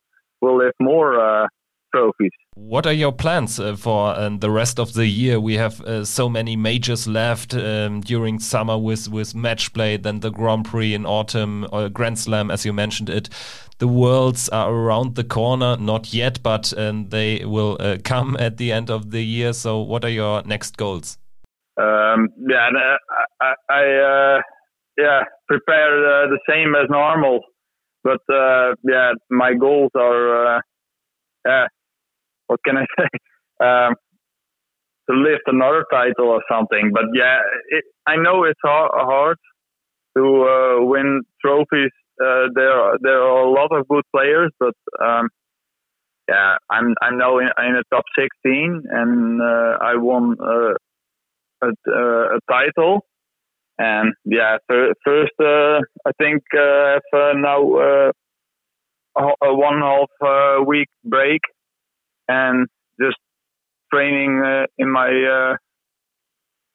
will live more uh, trophies. What are your plans uh, for uh, the rest of the year? We have uh, so many majors left um, during summer with with match play, then the Grand Prix in autumn, or Grand Slam, as you mentioned it the worlds are around the corner, not yet, but um, they will uh, come (laughs) at the end of the year. So, what are your next goals? Um, yeah, I, I uh, yeah prepare uh, the same as normal, but uh, yeah, my goals are uh, yeah, what can I (laughs) say? Um, to lift another title or something. But yeah, it, I know it's hard to uh, win trophies uh, there are, there are a lot of good players, but um, yeah, I'm I'm now in, in the top 16, and uh, I won uh, a, uh, a title. And yeah, first uh, I think uh, have now a one half week break, and just training in my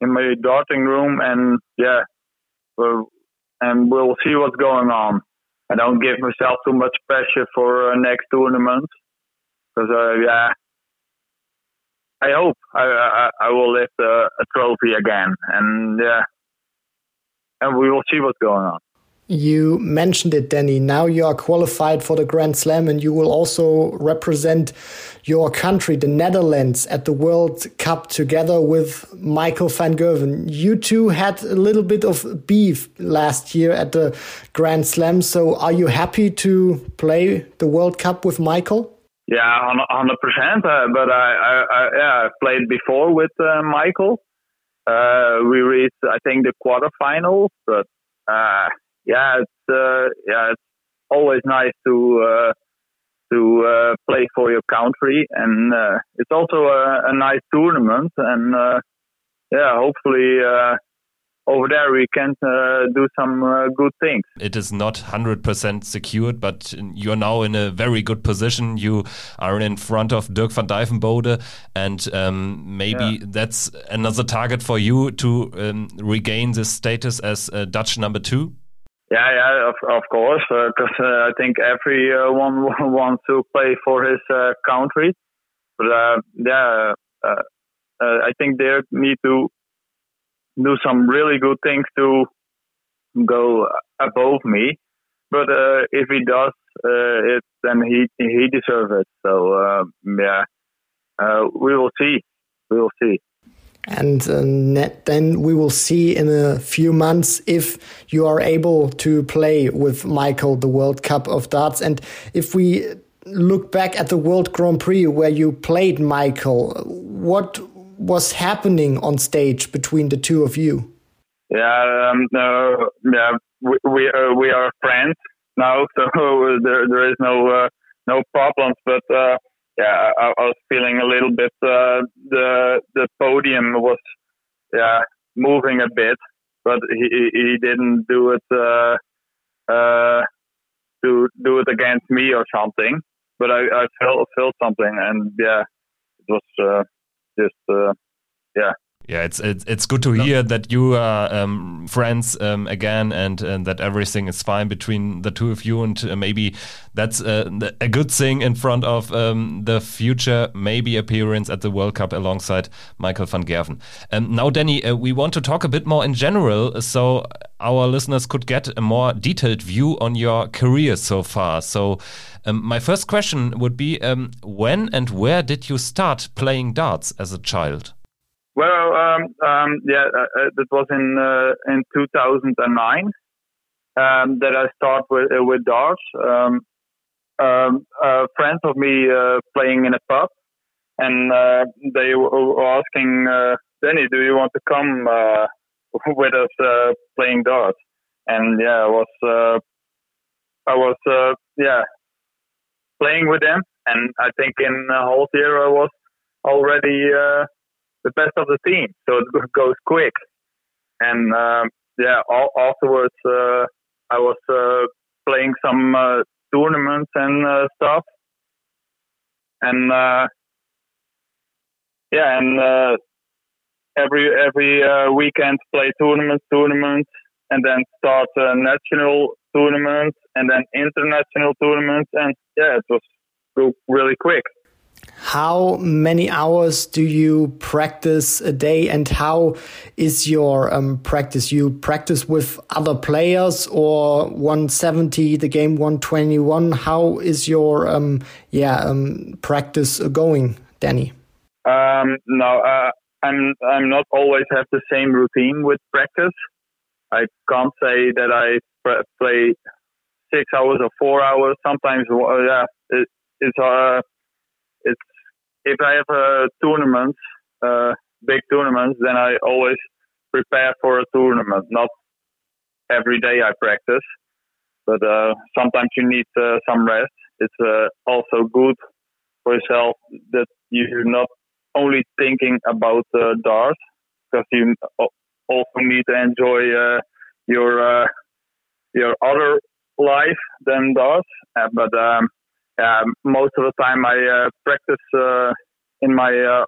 in my darting room, and yeah, and we'll see what's going on. I don't give myself too much pressure for uh, next tournament because uh, yeah, I hope I, I, I will lift a, a trophy again, and yeah, and we will see what's going on. You mentioned it, Danny. Now you are qualified for the Grand Slam and you will also represent your country, the Netherlands, at the World Cup together with Michael van Gerwen. You two had a little bit of beef last year at the Grand Slam. So are you happy to play the World Cup with Michael? Yeah, 100%. Uh, but I, I, I, yeah, I played before with uh, Michael. Uh, we reached, I think, the quarterfinals, but uh, yeah, it's uh, yeah, it's always nice to uh, to uh, play for your country, and uh, it's also a, a, nice tournament. And uh, yeah, hopefully uh, over there we can uh, do some uh, good things. It is not 100% secured, but you're now in a very good position. You are in front of Dirk van Dijvenbode, and um, maybe yeah. that's another target for you to um, regain this status as Dutch number two. Yeah, yeah, of, of course, because uh, uh, I think everyone (laughs) wants to play for his uh, country. But yeah, I think they need to do some really good things to go above me. But uh, if he does uh, it, then he he deserves it. So uh, yeah, uh, we will see. We will see. And uh, then we will see in a few months if you are able to play with Michael the World Cup of Darts. And if we look back at the World Grand Prix where you played Michael, what was happening on stage between the two of you? Yeah, um, yeah, we we, uh, we are friends now, (laughs) so there there is no uh, no problems. But uh, yeah, I, I, was feeling a little bit. Uh, the the podium was yeah moving a bit, but he he didn't do it uh, uh, to do it against me or something. But I, I felt felt something, and yeah, it was just uh, yeah yeah, it's it's it's good to hear that you are um, friends um, again, and, and that everything is fine between the two of you, and uh, maybe that's uh, a good thing in front of um, the future maybe appearance at the World Cup alongside Michael van Gerven. Um, now, Danny, uh, we want to talk a bit more in general, so our listeners could get a more detailed view on your career so far. So, um, my first question would be: um, When and where did you start playing darts as a child? Well, um, um, yeah, uh, uh that was in uh, in 2009 um, that I started with uh, with darts. Um, um, friends of me uh, playing in a pub, and uh, they were asking Danny, "Do you want to come (laughs) with us playing darts?" And yeah, I was I was yeah playing with them, and I think in a whole year I was already the best of the team, so it goes quick. And um, yeah, all, afterwards uh, I was uh, playing some uh, tournaments and uh, stuff, and uh, yeah, and uh, every every weekend play tournaments, tournaments, and then start national tournaments, and then international tournaments, and yeah, it was really quick how many hours do you practice a day and how is your um, practice? You practice with other players or 170 the game 121 how is your um, yeah um, practice going danny? Um, no uh, i'm i'm not always have the same routine with practice. I can't say that i play six hours or four hours. Sometimes uh, yeah it, it's uh it's if I have a tournament, uh, big tournaments, then I always prepare for a tournament. Not every day I practice, but uh, sometimes you need uh, some rest. It's uh, also good for yourself that you're not only thinking about uh, darts, because you also need to enjoy uh, your your other life than darts. but um, yeah, most of the time I uh, practice uh, in my uh,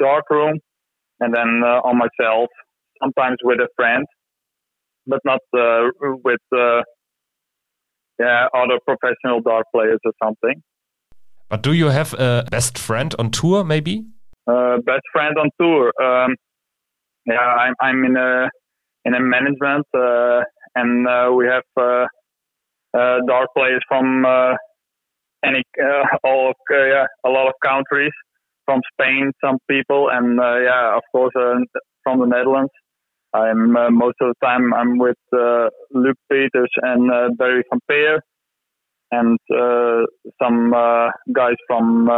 dark room and then uh, on myself, sometimes with a friend, but not uh, with uh, yeah other professional dart players or something. But do you have a best friend on tour, maybe? best friend on tour. Um, yeah, I'm I'm in a in a management, and we have dart players from any uh, (laughs) all of, uh, yeah, a lot of countries from Spain, some people, and uh, yeah, of course from the Netherlands. I'm most of the time I'm with Luke Peters and Barry van Peer, and some guys from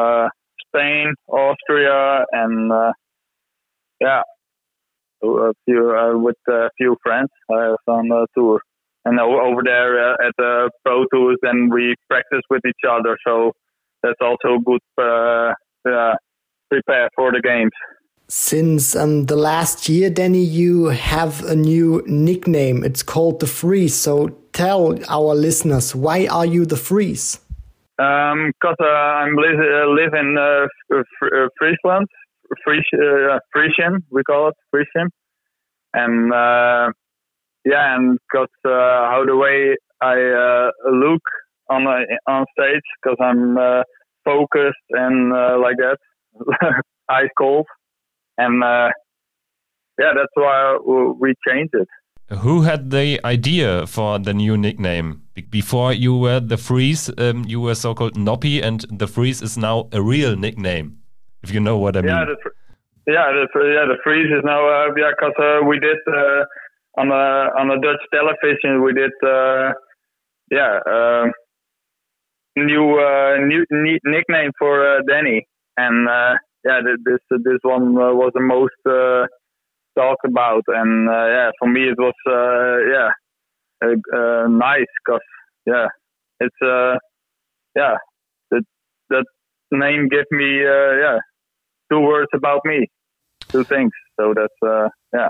Spain, Austria, and yeah, a few uh, with a few friends uh, on the tour and over there uh, at the pro tours, then we practice with each other. So that's also good. Uh, yeah, prepare for the games. Since um, the last year, Danny, you have a new nickname. It's called the Freeze. So tell our listeners, why are you the Freeze? Because um, uh, I'm li uh, live in uh, uh Friesland, Fries uh, Frisian, we call it Frisian, and uh, yeah, and because how the way I look on on stage, because I'm focused and like that, (laughs) ice cold and uh, yeah, that's why we changed it. Who had the idea for the new nickname? Before you were the Freeze, um, you were so-called Noppy, and the Freeze is now a real nickname. If you know what I mean. Yeah, the, yeah, the, yeah, the Freeze is now uh, yeah, because uh, we did uh, on a on a Dutch television we did uh, yeah uh, new uh, new nickname for Danny and yeah, this this one uh, was the most uh, talked about, and uh, yeah, for me it was yeah nice because yeah, it's yeah that that name gave me yeah two words about me, two things. So that's yeah.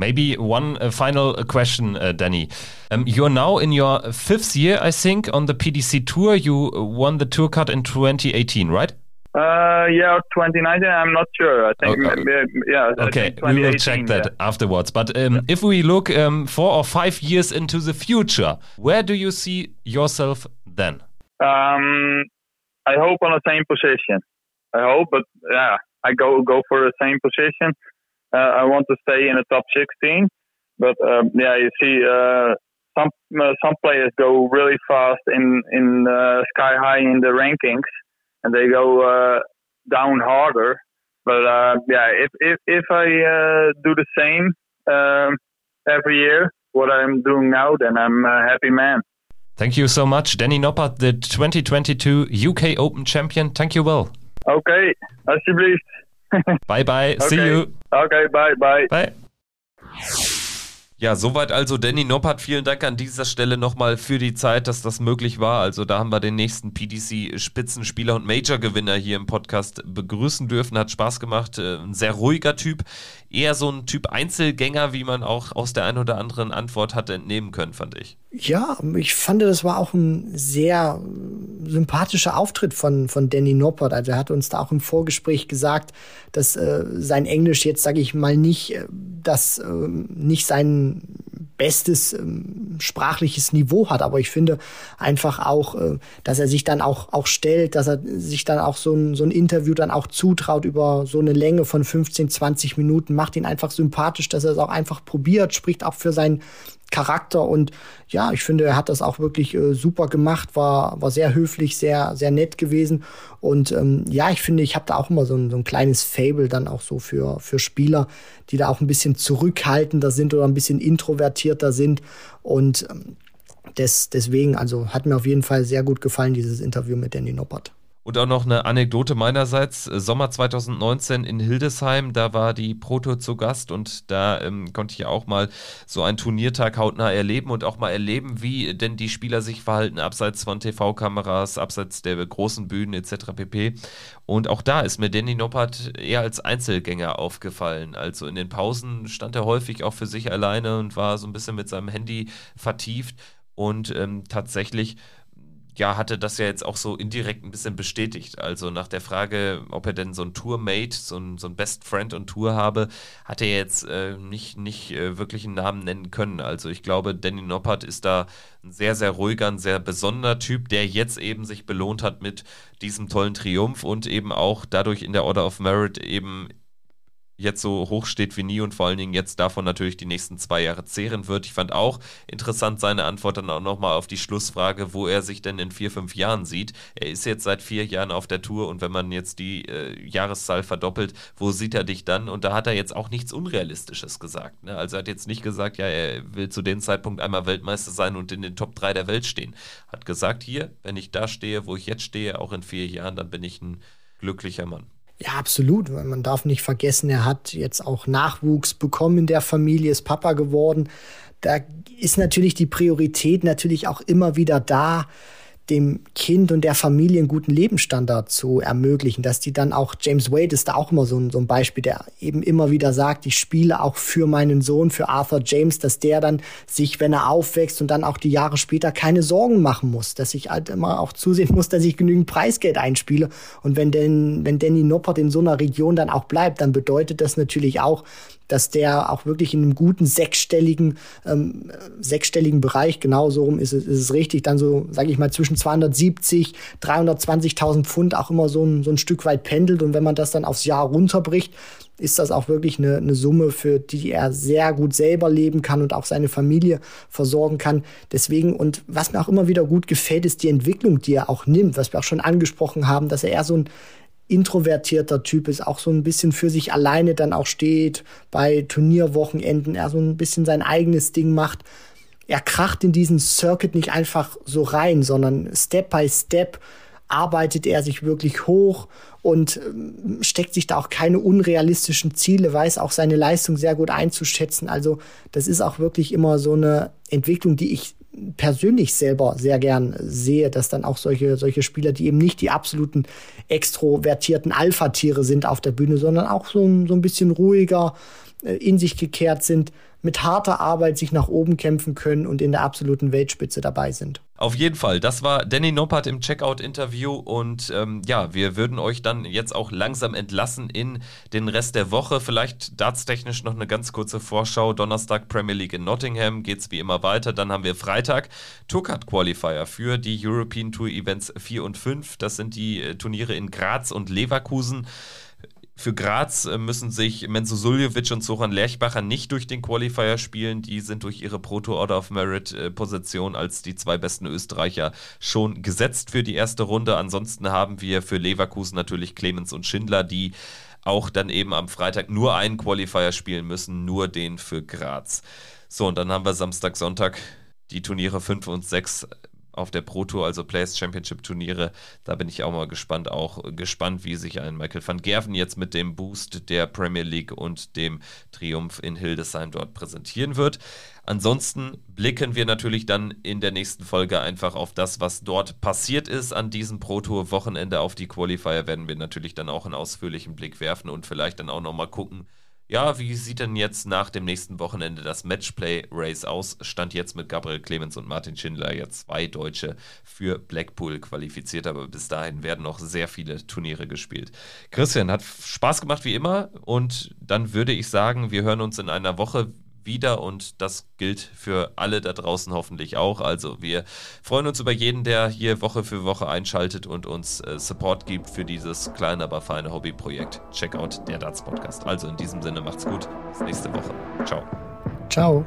Maybe one uh, final question, uh, Danny. Um, you're now in your fifth year, I think, on the PDC Tour. You won the Tour Card in 2018, right? Uh, yeah, 2019. I'm not sure. I think, okay. maybe, yeah. Okay, we will check that yeah. afterwards. But um, yeah. if we look um, four or five years into the future, where do you see yourself then? Um, I hope on the same position. I hope, but yeah, I go go for the same position. Uh, I want to stay in the top 16, but um, yeah, you see, uh, some uh, some players go really fast in in uh, sky high in the rankings and they go uh, down harder. But uh, yeah, if if if I uh, do the same um, every year, what I'm doing now, then I'm a happy man. Thank you so much, Danny Noppert, the 2022 UK Open champion. Thank you well. Okay, alsjeblieft. Bye bye. Okay. See you. Okay, bye bye. Bye. Ja, soweit also Danny Noppert. Vielen Dank an dieser Stelle nochmal für die Zeit, dass das möglich war. Also da haben wir den nächsten PDC-Spitzenspieler und Major-Gewinner hier im Podcast begrüßen dürfen. Hat Spaß gemacht. Äh, ein sehr ruhiger Typ. Eher so ein Typ Einzelgänger, wie man auch aus der einen oder anderen Antwort hat entnehmen können, fand ich. Ja, ich fand, das war auch ein sehr sympathischer Auftritt von, von Danny Noppert. Also er hat uns da auch im Vorgespräch gesagt, dass äh, sein Englisch jetzt, sage ich mal, nicht, äh, das äh, nicht bestes ähm, sprachliches Niveau hat. Aber ich finde einfach auch, äh, dass er sich dann auch, auch stellt, dass er sich dann auch so ein, so ein Interview dann auch zutraut über so eine Länge von 15, 20 Minuten, macht ihn einfach sympathisch, dass er es auch einfach probiert, spricht auch für sein Charakter und ja, ich finde, er hat das auch wirklich äh, super gemacht, war, war sehr höflich, sehr, sehr nett gewesen und ähm, ja, ich finde, ich habe da auch immer so ein, so ein kleines Fable dann auch so für, für Spieler, die da auch ein bisschen zurückhaltender sind oder ein bisschen introvertierter sind und ähm, des, deswegen, also hat mir auf jeden Fall sehr gut gefallen, dieses Interview mit Danny Noppert. Und auch noch eine Anekdote meinerseits. Sommer 2019 in Hildesheim, da war die Proto zu Gast und da ähm, konnte ich auch mal so einen Turniertag hautnah erleben und auch mal erleben, wie denn die Spieler sich verhalten, abseits von TV-Kameras, abseits der großen Bühnen etc. pp. Und auch da ist mir Danny Noppert eher als Einzelgänger aufgefallen. Also in den Pausen stand er häufig auch für sich alleine und war so ein bisschen mit seinem Handy vertieft und ähm, tatsächlich ja, hatte das ja jetzt auch so indirekt ein bisschen bestätigt. Also nach der Frage, ob er denn so ein Tourmate, so ein, so ein Best Friend und Tour habe, hat er jetzt äh, nicht, nicht äh, wirklich einen Namen nennen können. Also ich glaube, Danny Noppert ist da ein sehr, sehr ruhiger, ein sehr besonderer Typ, der jetzt eben sich belohnt hat mit diesem tollen Triumph und eben auch dadurch in der Order of Merit eben jetzt so hoch steht wie nie und vor allen Dingen jetzt davon natürlich die nächsten zwei Jahre zehren wird. Ich fand auch interessant seine Antwort dann auch nochmal auf die Schlussfrage, wo er sich denn in vier, fünf Jahren sieht. Er ist jetzt seit vier Jahren auf der Tour und wenn man jetzt die äh, Jahreszahl verdoppelt, wo sieht er dich dann? Und da hat er jetzt auch nichts Unrealistisches gesagt. Ne? Also er hat jetzt nicht gesagt, ja, er will zu dem Zeitpunkt einmal Weltmeister sein und in den Top 3 der Welt stehen. Hat gesagt, hier, wenn ich da stehe, wo ich jetzt stehe, auch in vier Jahren, dann bin ich ein glücklicher Mann. Ja, absolut. Man darf nicht vergessen, er hat jetzt auch Nachwuchs bekommen in der Familie, ist Papa geworden. Da ist natürlich die Priorität natürlich auch immer wieder da, dem Kind und der Familie einen guten Lebensstandard zu ermöglichen, dass die dann auch, James Wade ist da auch immer so ein, so ein Beispiel, der eben immer wieder sagt, ich spiele auch für meinen Sohn, für Arthur James, dass der dann sich, wenn er aufwächst und dann auch die Jahre später keine Sorgen machen muss, dass ich halt immer auch zusehen muss, dass ich genügend Preisgeld einspiele. Und wenn denn, wenn Danny Noppert in so einer Region dann auch bleibt, dann bedeutet das natürlich auch, dass der auch wirklich in einem guten sechsstelligen, ähm, sechsstelligen Bereich, genau so rum ist es, ist es richtig, dann so, sage ich mal, zwischen 270, 320.000 Pfund auch immer so ein, so ein Stück weit pendelt. Und wenn man das dann aufs Jahr runterbricht, ist das auch wirklich eine, eine Summe, für die er sehr gut selber leben kann und auch seine Familie versorgen kann. Deswegen, und was mir auch immer wieder gut gefällt, ist die Entwicklung, die er auch nimmt, was wir auch schon angesprochen haben, dass er eher so ein introvertierter Typ ist, auch so ein bisschen für sich alleine dann auch steht, bei Turnierwochenenden, er so ein bisschen sein eigenes Ding macht. Er kracht in diesen Circuit nicht einfach so rein, sondern Step by Step arbeitet er sich wirklich hoch und ähm, steckt sich da auch keine unrealistischen Ziele, weiß auch seine Leistung sehr gut einzuschätzen. Also das ist auch wirklich immer so eine Entwicklung, die ich persönlich selber sehr gern sehe, dass dann auch solche, solche Spieler, die eben nicht die absoluten extrovertierten Alpha-Tiere sind auf der Bühne, sondern auch so, so ein bisschen ruhiger, äh, in sich gekehrt sind, mit harter Arbeit sich nach oben kämpfen können und in der absoluten Weltspitze dabei sind. Auf jeden Fall, das war Danny Noppert im Checkout-Interview und ähm, ja, wir würden euch dann jetzt auch langsam entlassen in den Rest der Woche. Vielleicht dartstechnisch noch eine ganz kurze Vorschau. Donnerstag Premier League in Nottingham geht es wie immer weiter. Dann haben wir Freitag Tourcard Qualifier für die European Tour Events 4 und 5. Das sind die äh, Turniere in Graz und Leverkusen. Für Graz äh, müssen sich Menzo Suljovic und Soran Lerchbacher nicht durch den Qualifier spielen. Die sind durch ihre Proto Order of Merit äh, als die zwei besten Österreicher schon gesetzt für die erste Runde. Ansonsten haben wir für Leverkusen natürlich Clemens und Schindler, die auch dann eben am Freitag nur einen Qualifier spielen müssen, nur den für Graz. So, und dann haben wir Samstag, Sonntag die Turniere 5 und 6 auf der Pro Tour, also Players Championship Turniere. Da bin ich auch mal gespannt, auch gespannt, wie sich ein Michael van Gerven jetzt mit dem Boost der Premier League und dem Triumph in Hildesheim dort präsentieren wird. Ansonsten blicken wir natürlich dann in der nächsten Folge einfach auf das, was dort passiert ist an diesem Pro Tour Wochenende. Auf die Qualifier werden wir natürlich dann auch einen ausführlichen Blick werfen und vielleicht dann auch nochmal gucken, ja, wie sieht denn jetzt nach dem nächsten Wochenende das Matchplay-Race aus? Stand jetzt mit Gabriel Clemens und Martin Schindler ja zwei Deutsche für Blackpool qualifiziert, aber bis dahin werden noch sehr viele Turniere gespielt. Christian, hat Spaß gemacht wie immer und dann würde ich sagen, wir hören uns in einer Woche wieder und das gilt für alle da draußen hoffentlich auch. Also wir freuen uns über jeden, der hier Woche für Woche einschaltet und uns äh, Support gibt für dieses kleine, aber feine Hobbyprojekt. Check out der Darts Podcast. Also in diesem Sinne macht's gut. Bis nächste Woche. Ciao. Ciao.